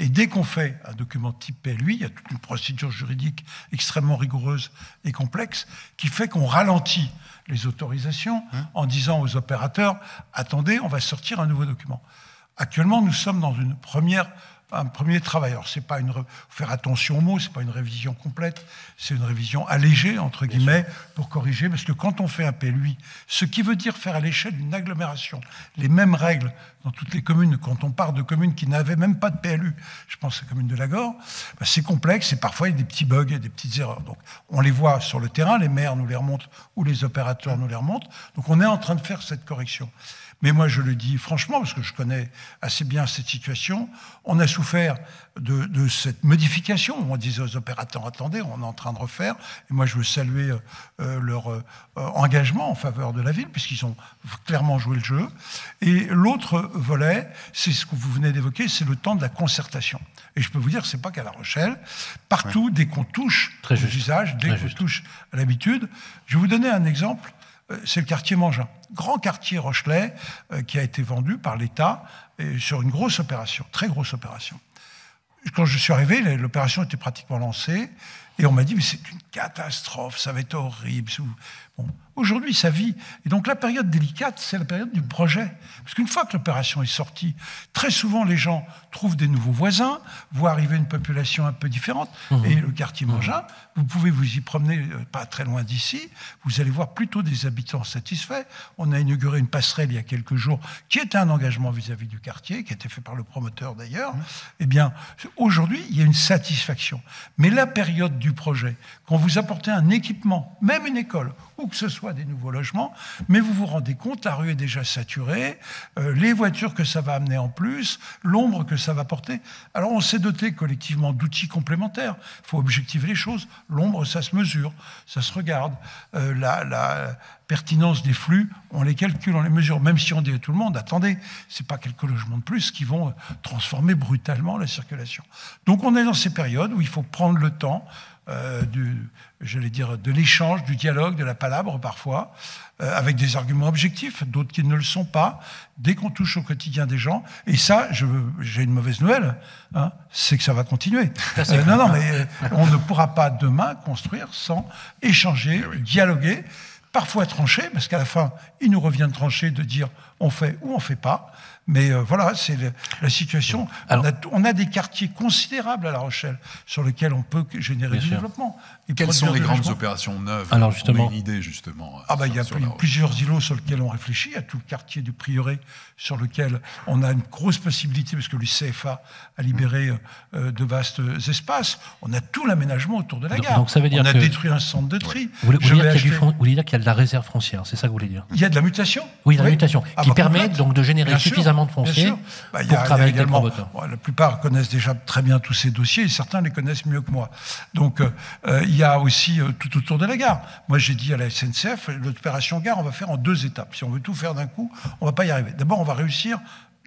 Et dès qu'on fait un document type PLUI, il y a toute une procédure juridique extrêmement rigoureuse et complexe qui fait qu'on ralentit les autorisations hein en disant aux opérateurs attendez, on va sortir un nouveau document. Actuellement, nous sommes dans une première un premier travail. Alors, c'est pas une faire attention aux mots, c'est pas une révision complète, c'est une révision allégée entre guillemets pour corriger, parce que quand on fait un PLUI, ce qui veut dire faire à l'échelle d'une agglomération les mêmes règles dans toutes les communes, quand on part de communes qui n'avaient même pas de PLU, je pense à la commune de Lagor, bah, c'est complexe et parfois il y a des petits bugs, et des petites erreurs. Donc, on les voit sur le terrain, les maires nous les remontent ou les opérateurs nous les remontent. Donc, on est en train de faire cette correction. Mais moi, je le dis franchement, parce que je connais assez bien cette situation, on a souffert de, cette modification. On disait aux opérateurs, attendez, on est en train de refaire. Et moi, je veux saluer euh, leur euh, engagement en faveur de la ville, puisqu'ils ont clairement joué le jeu. Et l'autre volet, c'est ce que vous venez d'évoquer, c'est le temps de la concertation. Et je peux vous dire, c'est pas qu'à La Rochelle. Partout, dès qu'on touche aux usages, dès qu'on touche à l'habitude, je vais vous donner un exemple c'est le quartier Mangin. Grand quartier Rochelet euh, qui a été vendu par l'État sur une grosse opération, très grosse opération. Quand je suis arrivé, l'opération était pratiquement lancée et on m'a dit mais c'est une catastrophe, ça va être horrible. Aujourd'hui, ça vit. Et donc la période délicate, c'est la période du projet. Parce qu'une fois que l'opération est sortie, très souvent les gens trouvent des nouveaux voisins, voient arriver une population un peu différente. Mmh. Et le quartier mmh. Mangin, vous pouvez vous y promener euh, pas très loin d'ici, vous allez voir plutôt des habitants satisfaits. On a inauguré une passerelle il y a quelques jours qui était un engagement vis-à-vis du quartier, qui a été fait par le promoteur d'ailleurs. Mmh. Eh bien, aujourd'hui, il y a une satisfaction. Mais la période du projet, quand vous apportez un équipement, même une école, ou que ce soit des nouveaux logements, mais vous vous rendez compte, la rue est déjà saturée, euh, les voitures que ça va amener en plus, l'ombre que ça va porter. Alors on s'est doté collectivement d'outils complémentaires. Il faut objectiver les choses. L'ombre, ça se mesure, ça se regarde. Euh, la, pertinence des flux, on les calcule, on les mesure, même si on dit à tout le monde, attendez, c'est pas quelques logements de plus qui vont transformer brutalement la circulation. Donc on est dans ces périodes où il faut prendre le temps euh, du, j'allais dire, de l'échange, du dialogue, de la palabre parfois, euh, avec des arguments objectifs, d'autres qui ne le sont pas, dès qu'on touche au quotidien des gens. Et ça, j'ai une mauvaise nouvelle, hein, c'est que ça va continuer. Euh, non, non, mais on ne pourra pas demain construire sans échanger, eh dialoguer, parfois trancher, parce qu'à la fin, il nous revient de trancher, de dire on fait ou on fait pas. Mais euh, voilà, c'est la situation. on, a, des quartiers considérables à La Rochelle sur lesquels on peut générer du développement. Quelles sont les grandes opérations neuves Alors justement, on a une idée justement. Ah bah, il y a plusieurs îlots sur lesquels on réfléchit. Il y a tout le quartier du Prieuré sur lequel on a une grosse possibilité parce que le CFA a libéré euh, de vastes espaces. On a tout l'aménagement autour de la gare. Donc ça veut dire on a que... détruit un centre de tri. Vous voulez, dire qu'il y, a de la réserve foncière, c'est ça que vous voulez dire? Il y a de la mutation. Oui, de la mutation ah qui bah, permet donc de générer suffisamment de foncier bah, pour travailler avec les promoteurs. la plupart connaissent déjà très bien tous ces dossiers et certains les connaissent mieux que moi. Donc euh, euh, il y a aussi tout autour de la gare. Moi j'ai dit à la SNCF, l'opération gare on va faire en deux étapes. Si on veut tout faire d'un coup, on va pas y arriver. D'abord on va réussir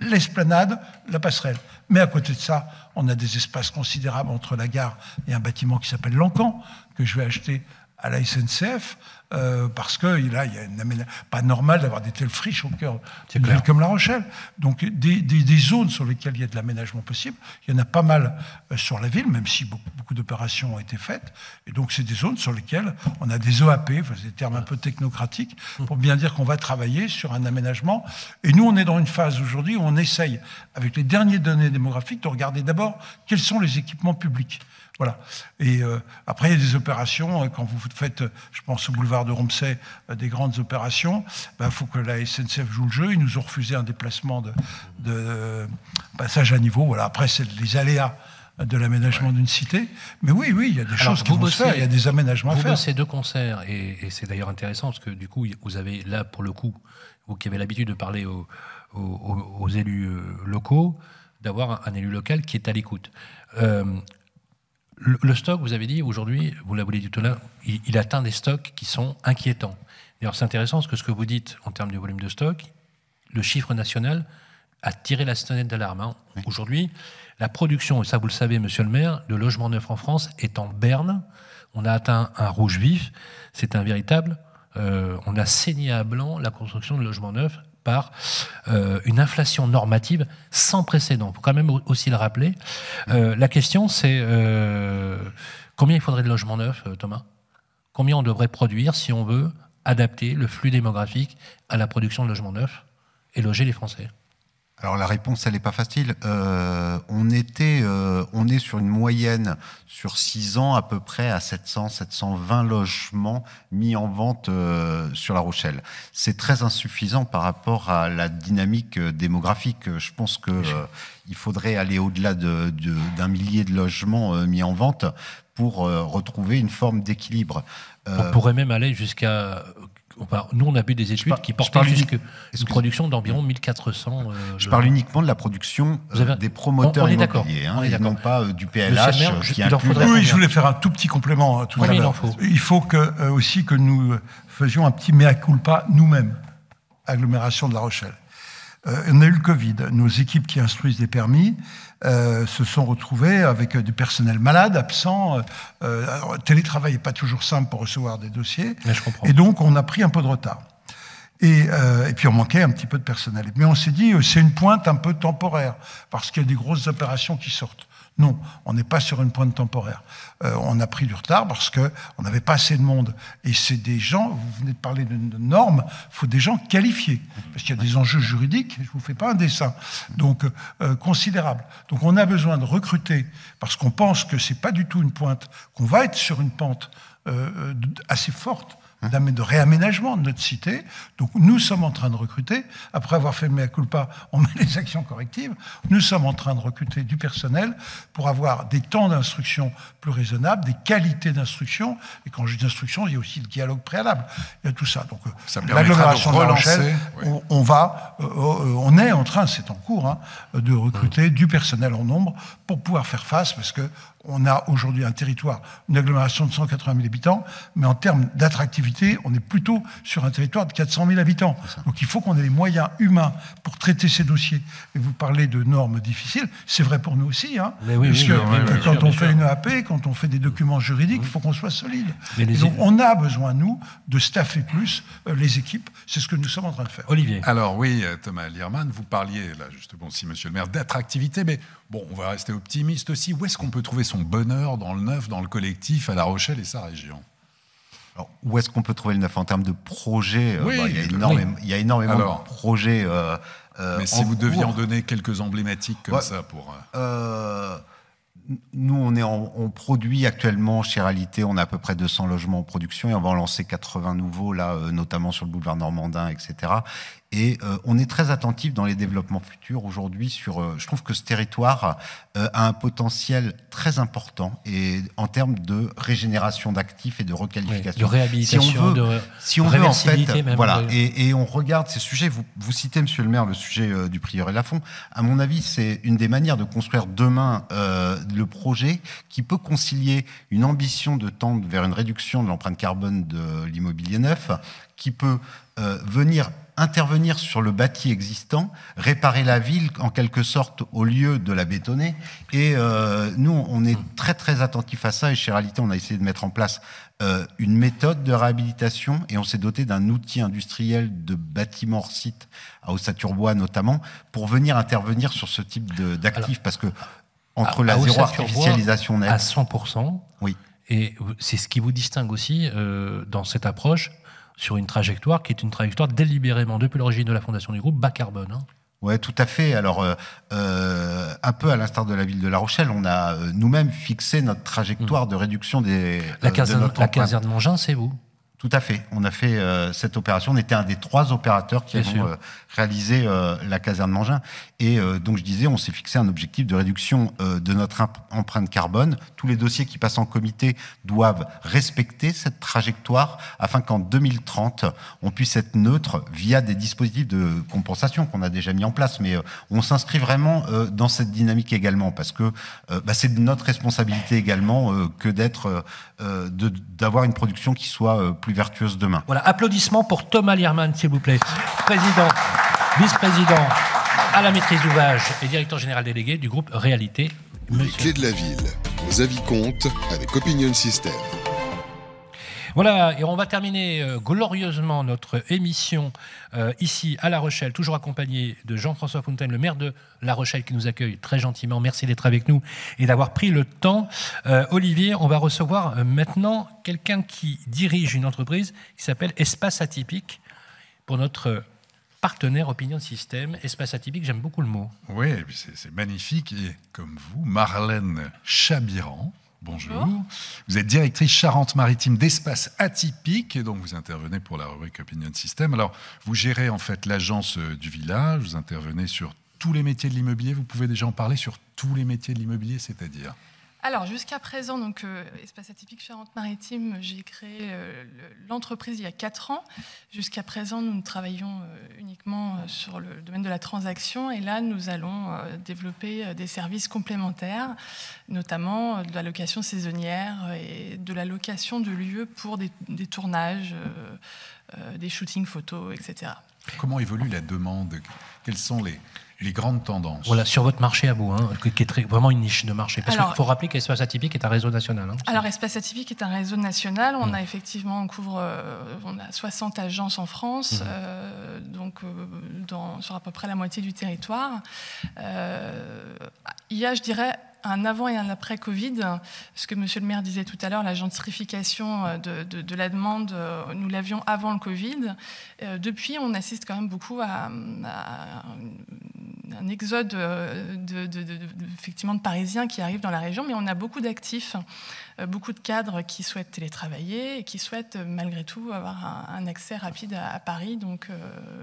l'esplanade, la passerelle. Mais à côté de ça, on a des espaces considérables entre la gare et un bâtiment qui s'appelle l'Encan, que je vais acheter à la SNCF, euh, parce que là, il y a une pas normal d'avoir des telles friches au cœur d'une ville comme La Rochelle. Donc des, des, zones sur lesquelles il y a de l'aménagement possible, il y en a pas mal euh, sur la ville, même si beaucoup, beaucoup d'opérations ont été faites. Et donc c'est des zones sur lesquelles on a des OAP, enfin, des termes un peu technocratiques, pour bien dire qu'on va travailler sur un aménagement. Et nous, on est dans une phase aujourd'hui où on essaye, avec les dernières données démographiques, de regarder d'abord quels sont les équipements publics. Voilà. Et euh, après, il y a des opérations. Euh, quand vous faites, je pense au boulevard de Romsey, euh, des grandes opérations, il ben, faut que la SNCF joue le jeu. Ils nous ont refusé un déplacement de, passage à niveau. Voilà. Après, c'est les aléas de l'aménagement d'une cité. Mais oui, oui, il y a des choses qui vont se faire, il y a des aménagements à faire. Vous deux concerts, et, c'est d'ailleurs intéressant, parce que du coup, vous avez là, pour le coup, vous qui avez l'habitude de parler aux, élus locaux, d'avoir un élu local qui est à l'écoute. Le, stock, vous avez dit, aujourd'hui, vous l'avez dit tout à l'heure, il, atteint des stocks qui sont inquiétants. D'ailleurs, c'est intéressant parce que ce que vous dites en termes de volume de stock, le chiffre national a tiré la sonnette d'alarme. Hein. Aujourd'hui, la production, et ça vous le savez, monsieur le maire, de logements neufs en France est en berne. On a atteint un rouge vif. C'est un véritable. Euh, on a saigné à blanc la construction de logements neufs par euh, une inflation normative sans précédent. Il faut quand même aussi le rappeler. Euh, la question, c'est euh, combien il faudrait de logements neufs, Thomas? Combien on devrait produire si on veut adapter le flux démographique à la production de logements neufs et loger les Français? Alors la réponse, elle n'est pas facile. Euh, on, était, euh, on est sur une moyenne sur 6 ans à peu près à 700, 720 logements mis en vente euh, sur La Rochelle. C'est très insuffisant par rapport à la dynamique démographique. Je pense que il faudrait aller au-delà d'un de, millier de logements mis en vente pour retrouver une forme d'équilibre. On pourrait même aller jusqu'à nous, on a vu des études qui portaient jusqu'à une production d'environ 1400. Euh, je parle uniquement de la production euh, des promoteurs immobiliers, hein, et non pas euh, du PLH qui Oui, je voulais faire un tout petit complément tout à l'heure. Il faut que, aussi que nous faisions un petit mea culpa nous-mêmes, agglomération de La Rochelle. on a eu le Covid. Nos équipes qui instruisent des permis euh, se sont retrouvés avec du personnel malade, absent. Euh, euh télétravail n'est pas toujours simple pour recevoir des dossiers. Et donc, on a pris un peu de retard. Et, euh, et, puis on manquait un petit peu de personnel. Mais on s'est dit, c'est une pointe un peu temporaire, parce qu'il y a des grosses opérations qui sortent. Non, on n'est pas sur une pointe temporaire. Euh, on a pris du retard parce qu'on n'avait pas assez de monde. Et c'est des gens, vous venez de parler de, normes, il faut des gens qualifiés. Parce qu'il y a des enjeux juridiques, je ne vous fais pas un dessin, donc euh, considérable. Donc on a besoin de recruter, parce qu'on pense que ce n'est pas du tout une pointe, qu'on va être sur une pente euh, assez forte de réaménagement de notre cité. Donc nous sommes en train de recruter. Après avoir fait le mea culpa, on met les actions correctives. Nous sommes en train de recruter du personnel pour avoir des temps d'instruction plus raisonnables, des qualités d'instruction. Et quand je dis instruction, il y a aussi le dialogue préalable. Il y a tout ça. Donc euh, l'agglomération de, La Rochelle, on, va, euh, euh, on est en train, c'est en cours, hein, de recruter du personnel en nombre pour pouvoir faire face, parce que on a aujourd'hui un territoire, une agglomération de 180 000 habitants, mais en termes d'attractivité, on est plutôt sur un territoire de 400 000 habitants. Donc il faut qu'on ait les moyens humains pour traiter ces dossiers. Et vous parlez de normes difficiles, c'est vrai pour nous aussi. Hein, parce que quand on fait une AP, quand on fait des documents juridiques, il faut qu'on soit solide. donc on a besoin, nous, de staffer plus euh, les équipes. C'est ce que nous sommes en train de faire. Olivier. Alors oui, euh, Thomas Lierman, vous parliez, là justement, si monsieur le maire, d'attractivité, mais bon, on va rester optimiste aussi. Où est-ce qu'on peut trouver son bonheur dans le neuf, dans le collectif, à La Rochelle et sa région? Alors, où est-ce qu'on peut trouver le neuf en termes de projets bah, il, y a énormément, il y a énormément de projets. mais si vous deviez en donner quelques emblématiques comme ça pour. nous, on, est on produit actuellement chez Réalité, on a à peu près 200 logements en production et on va en lancer 80 nouveaux, là, notamment sur le boulevard Normandin, etc. Et euh, on est très attentif dans les développements futurs aujourd'hui sur. Euh, je trouve que ce territoire euh, a un potentiel très important et en termes de régénération d'actifs et de requalification. de réhabilitation, si on veut, de si on veut en fait, voilà. Et, et, on regarde ces sujets. Vous, vous citez, Monsieur le Maire, le sujet du prieuré Lafont. À mon avis, c'est une des manières de construire demain le projet qui peut concilier une ambition de tendre vers une réduction de l'empreinte carbone de l'immobilier neuf, qui peut venir intervenir sur le bâti existant, réparer la ville en quelque sorte au lieu de la bétonner. Et euh, nous, on est très très attentif à ça. Et chez Réalité, on a essayé de mettre en place euh, une méthode de réhabilitation et on s'est doté d'un outil industriel de bâtiment hors site à Ossaturbois notamment pour venir intervenir sur ce type d'actifs parce que entre la zéro artificialisation nette à 100%. Oui. Et c'est ce qui vous distingue aussi euh, dans cette approche sur une trajectoire qui est une trajectoire délibérément, depuis l'origine de la fondation du groupe, bas carbone. Hein. Oui, tout à fait. Alors, euh, euh, un peu à l'instar de la ville de La Rochelle, on a euh, nous-mêmes fixé notre trajectoire mmh. de réduction des. La, caserne, de la caserne Mongin, c'est vous tout à fait. On a fait euh, cette opération. On était un des trois opérateurs qui ont euh, réalisé euh, la caserne Mangin. Et donc, je disais, on s'est fixé un objectif de réduction de notre empreinte carbone. Tous les dossiers qui passent en comité doivent respecter cette trajectoire afin qu'en 2030, on puisse être neutre via des dispositifs de compensation qu'on a déjà mis en place. Mais on s'inscrit vraiment dans cette dynamique également parce que bah, c'est notre responsabilité également que d'être, d'avoir une production qui soit plus vertueuse demain. Voilà, applaudissements pour Thomas Lierman, s'il vous plaît. Président, vice-président à la maîtrise d'ouvrage et directeur général délégué du groupe Réalité. Les clés de la ville. Vos avis comptent avec Opinion System. Voilà, et on va terminer euh, glorieusement notre émission euh, ici à La Rochelle, toujours accompagné de Jean-François Fontaine, le maire de La Rochelle, qui nous accueille très gentiment. Merci d'être avec nous et d'avoir pris le temps. Euh, Olivier, on va recevoir maintenant quelqu'un qui dirige une entreprise qui s'appelle Espace Atypique pour notre partenaire Opinion System. Espace atypique, j'aime beaucoup le mot. Oui, c'est magnifique. Et comme vous, Marlène Chabiran, Bonjour. Vous êtes directrice Charente-Maritime d'espace atypique et donc vous intervenez pour la rubrique Opinion System. Alors, vous gérez en fait l'agence euh, du village, vous intervenez sur tous les métiers de l'immobilier. Vous pouvez déjà en parler sur tous les métiers de l'immobilier, c'est-à-dire? Alors, jusqu'à présent, donc, euh, Espace Atypique Charente-Maritime, j'ai créé euh, l'entreprise il y a quatre ans. Jusqu'à présent, nous travaillons euh, uniquement sur le domaine de la transaction et là, nous allons développer des services complémentaires, notamment de la location saisonnière et de la location de lieux pour des, des tournages, des shootings photos, etc. Comment évolue la demande? Quels sont les, les grandes tendances. Voilà, sur votre marché à vous, hein, qui est vraiment une niche de marché. Parce qu'il faut rappeler qu'Espace Atypique est un réseau national. Hein. alors, Espace Atypique est un réseau national. On mm. a effectivement, on couvre euh, on a 60 agences en France, mm. euh, donc euh, dans, sur à peu près la moitié du territoire. il y a, je dirais, un avant et un après Covid. Ce que Monsieur le maire disait tout à l'heure, la gentrification de, la demande, nous l'avions avant le Covid. depuis, on assiste quand même beaucoup à, à un exode euh, de, effectivement de Parisiens qui arrivent dans la région, mais on a beaucoup d'actifs, euh, beaucoup de cadres qui souhaitent télétravailler et qui souhaitent euh, malgré tout avoir un, accès rapide à, Paris. Donc,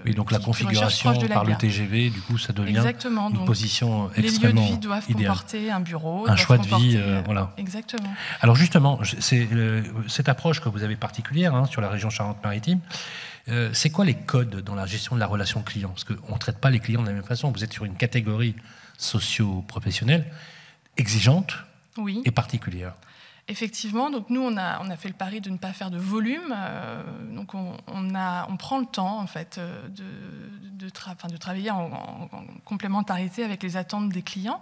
oui, donc la configuration par le TGV, du coup, ça devient Exactement, une position extrêmement Les lieux de vie doivent comporter un bureau, un choix de vie, voilà. Exactement. Alors justement, c'est cette approche que vous avez particulière hein, sur la région Charente-Maritime. Euh, c'est quoi les codes dans la gestion de la relation client? Parce qu'on ne traite pas les clients de la même façon. Vous êtes sur une catégorie socio-professionnelle exigeante et particulière. Effectivement, donc nous on a, on a fait le pari de ne pas faire de volume, euh, donc on, a, on prend le temps en fait euh, de, de, de travailler en, complémentarité avec les attentes des clients.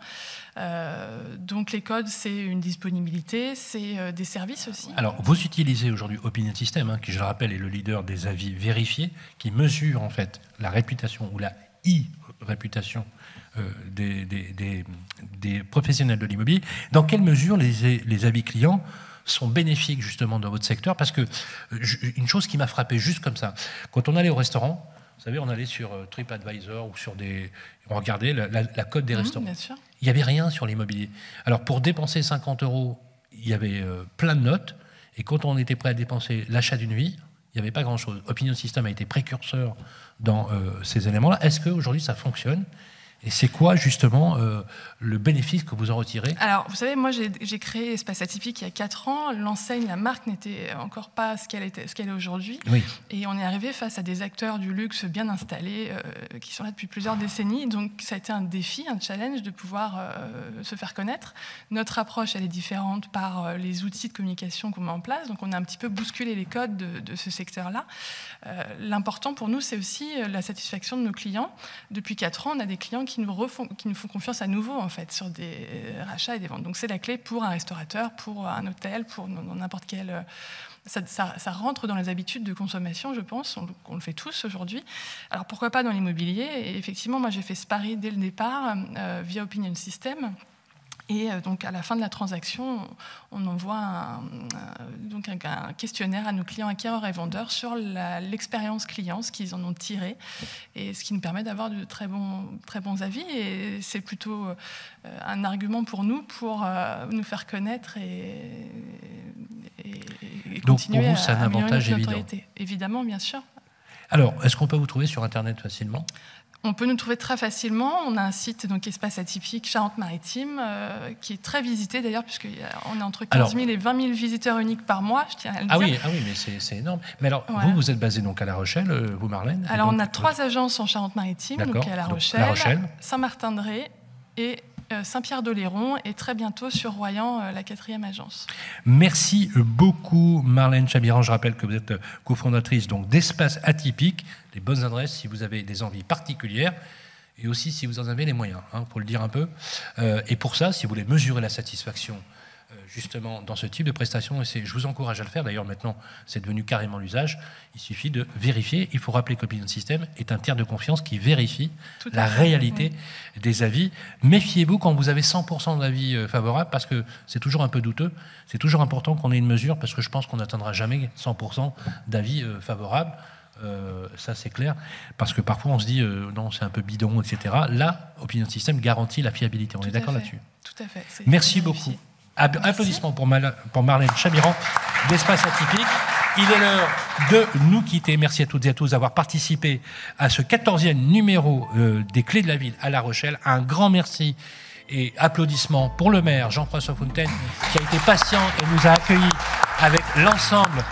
Euh, donc les codes c'est une disponibilité, c'est des services aussi. Alors vous utilisez aujourd'hui Opinion System, hein, qui je le rappelle est le leader des avis vérifiés, qui mesure en fait la réputation ou la e-réputation euh, des, des, des, professionnels de l'immobilier, dans quelle mesure les, les avis clients sont bénéfiques justement dans votre secteur? Parce que une chose qui m'a frappé juste comme ça, quand on allait au restaurant, vous savez, on allait sur TripAdvisor ou sur des. On regardait la, cote des mmh, restaurants. Il n'y avait rien sur l'immobilier. Alors pour dépenser 50 euros, il y avait plein de notes. Et quand on était prêt à dépenser l'achat d'une vie, il n'y avait pas grand-chose. Opinion System a été précurseur dans ces éléments-là. Est-ce qu'aujourd'hui ça fonctionne? Et c'est quoi justement euh, le bénéfice que vous en retirez? Alors, vous savez, moi j'ai créé Espace Atypique il y a 4 ans. L'enseigne, la marque n'était encore pas ce qu'elle est aujourd'hui. Et on est arrivé face à des acteurs du luxe bien installés euh, qui sont là depuis plusieurs décennies. Donc ça a été un défi, un challenge de pouvoir euh, se faire connaître. Notre approche, elle est différente par les outils de communication qu'on met en place. Donc on a un petit peu bousculé les codes de, de ce secteur-là. L'important pour nous, c'est aussi la satisfaction de nos clients. Depuis 4 ans, on a des clients qui nous, font confiance à nouveau en fait sur des rachats et des ventes. Donc c'est la clé pour un restaurateur, pour un hôtel, pour n'importe quel. Euh, ça, rentre dans les habitudes de consommation, je pense. On, le fait tous aujourd'hui. Alors pourquoi pas dans l'immobilier? Et effectivement, moi j'ai fait ce pari dès le départ euh, via Opinion System. Et euh, donc, à la fin de la transaction, on envoie un, donc un, questionnaire à nos clients acquéreurs et vendeurs sur l'expérience client, ce qu'ils en ont tiré, et ce qui nous permet d'avoir de très bons, très bons avis. Et c'est plutôt euh, un argument pour nous pour euh, nous faire connaître et, donc pour vous, c'est un avantage évident. Évidemment, bien sûr. Alors, est-ce qu'on peut vous trouver sur Internet facilement? On peut nous trouver très facilement. On a un site, donc Espace Atypique Charente-Maritime, euh, qui est très visité d'ailleurs, puisqu'on est entre 15 000 et 20 000 visiteurs uniques par mois, je tiens à le ah dire. Oui, ah oui, mais c'est énorme. Mais alors, vous, vous êtes basé donc à La Rochelle, euh, vous, Marlène Alors, on a trois agences en Charente-Maritime, donc à La Rochelle, Saint-Martin-de-Ré et euh, Saint-Pierre-d'Oléron et très bientôt sur Royan, euh, la quatrième agence. Merci beaucoup Marlène Chabiran. Je rappelle que vous êtes cofondatrice donc d'Espace Atypique, les bonnes adresses si vous avez des envies particulières et aussi si vous en avez les moyens, hein, pour le dire un peu. Euh, et pour ça, si vous voulez mesurer la satisfaction justement dans ce type de prestation. Et je vous encourage à le faire. D'ailleurs, maintenant, c'est devenu carrément l'usage. Il suffit de vérifier. Il faut rappeler que l'opinion système est un tiers de confiance qui vérifie la réalité des avis. Méfiez-vous quand vous avez 100% d'avis euh, favorables parce que c'est toujours un peu douteux. C'est toujours important qu'on ait une mesure parce que je pense qu'on n'atteindra jamais 100% d'avis euh, favorables. Euh, ça c'est clair, parce que parfois on se dit non c'est un peu bidon, etc. Là, Opinion System garantit la fiabilité. On est d'accord là-dessus. Tout à fait. Merci beaucoup. Applaudissements pour, pour Marlène Chabiran d'Espace Atypique. Il est l'heure de nous quitter. Merci à toutes et à tous d'avoir participé à ce 14e numéro euh, des Clés de la Ville à La Rochelle. Un grand merci et applaudissements pour le maire Jean-François Fontaine qui a été patient et nous a accueillis avec l'ensemble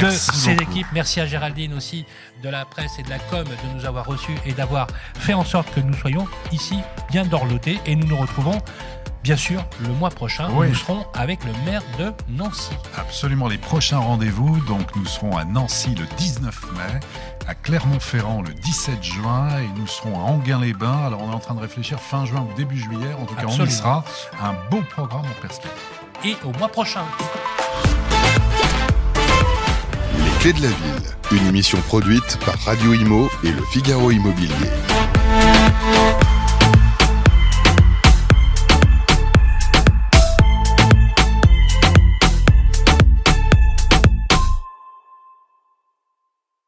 de ses équipes. Merci à Géraldine aussi de la presse et de la com de nous avoir reçus et d'avoir fait en sorte que nous soyons ici bien dorlotés et nous nous retrouvons Bien sûr, le mois prochain, nous serons avec le maire de Nancy. Absolument, les prochains rendez-vous. Donc, nous serons à Nancy le 19 mai, à Clermont-Ferrand le 17 juin et nous serons à Anguin-les-Bains. Alors, on est en train de réfléchir fin juin ou début juillet. En tout cas, on y sera. Un beau programme en perspective. Et au mois prochain. Les Clés de la Ville, une émission produite par Radio Imo et le Figaro Immobilier.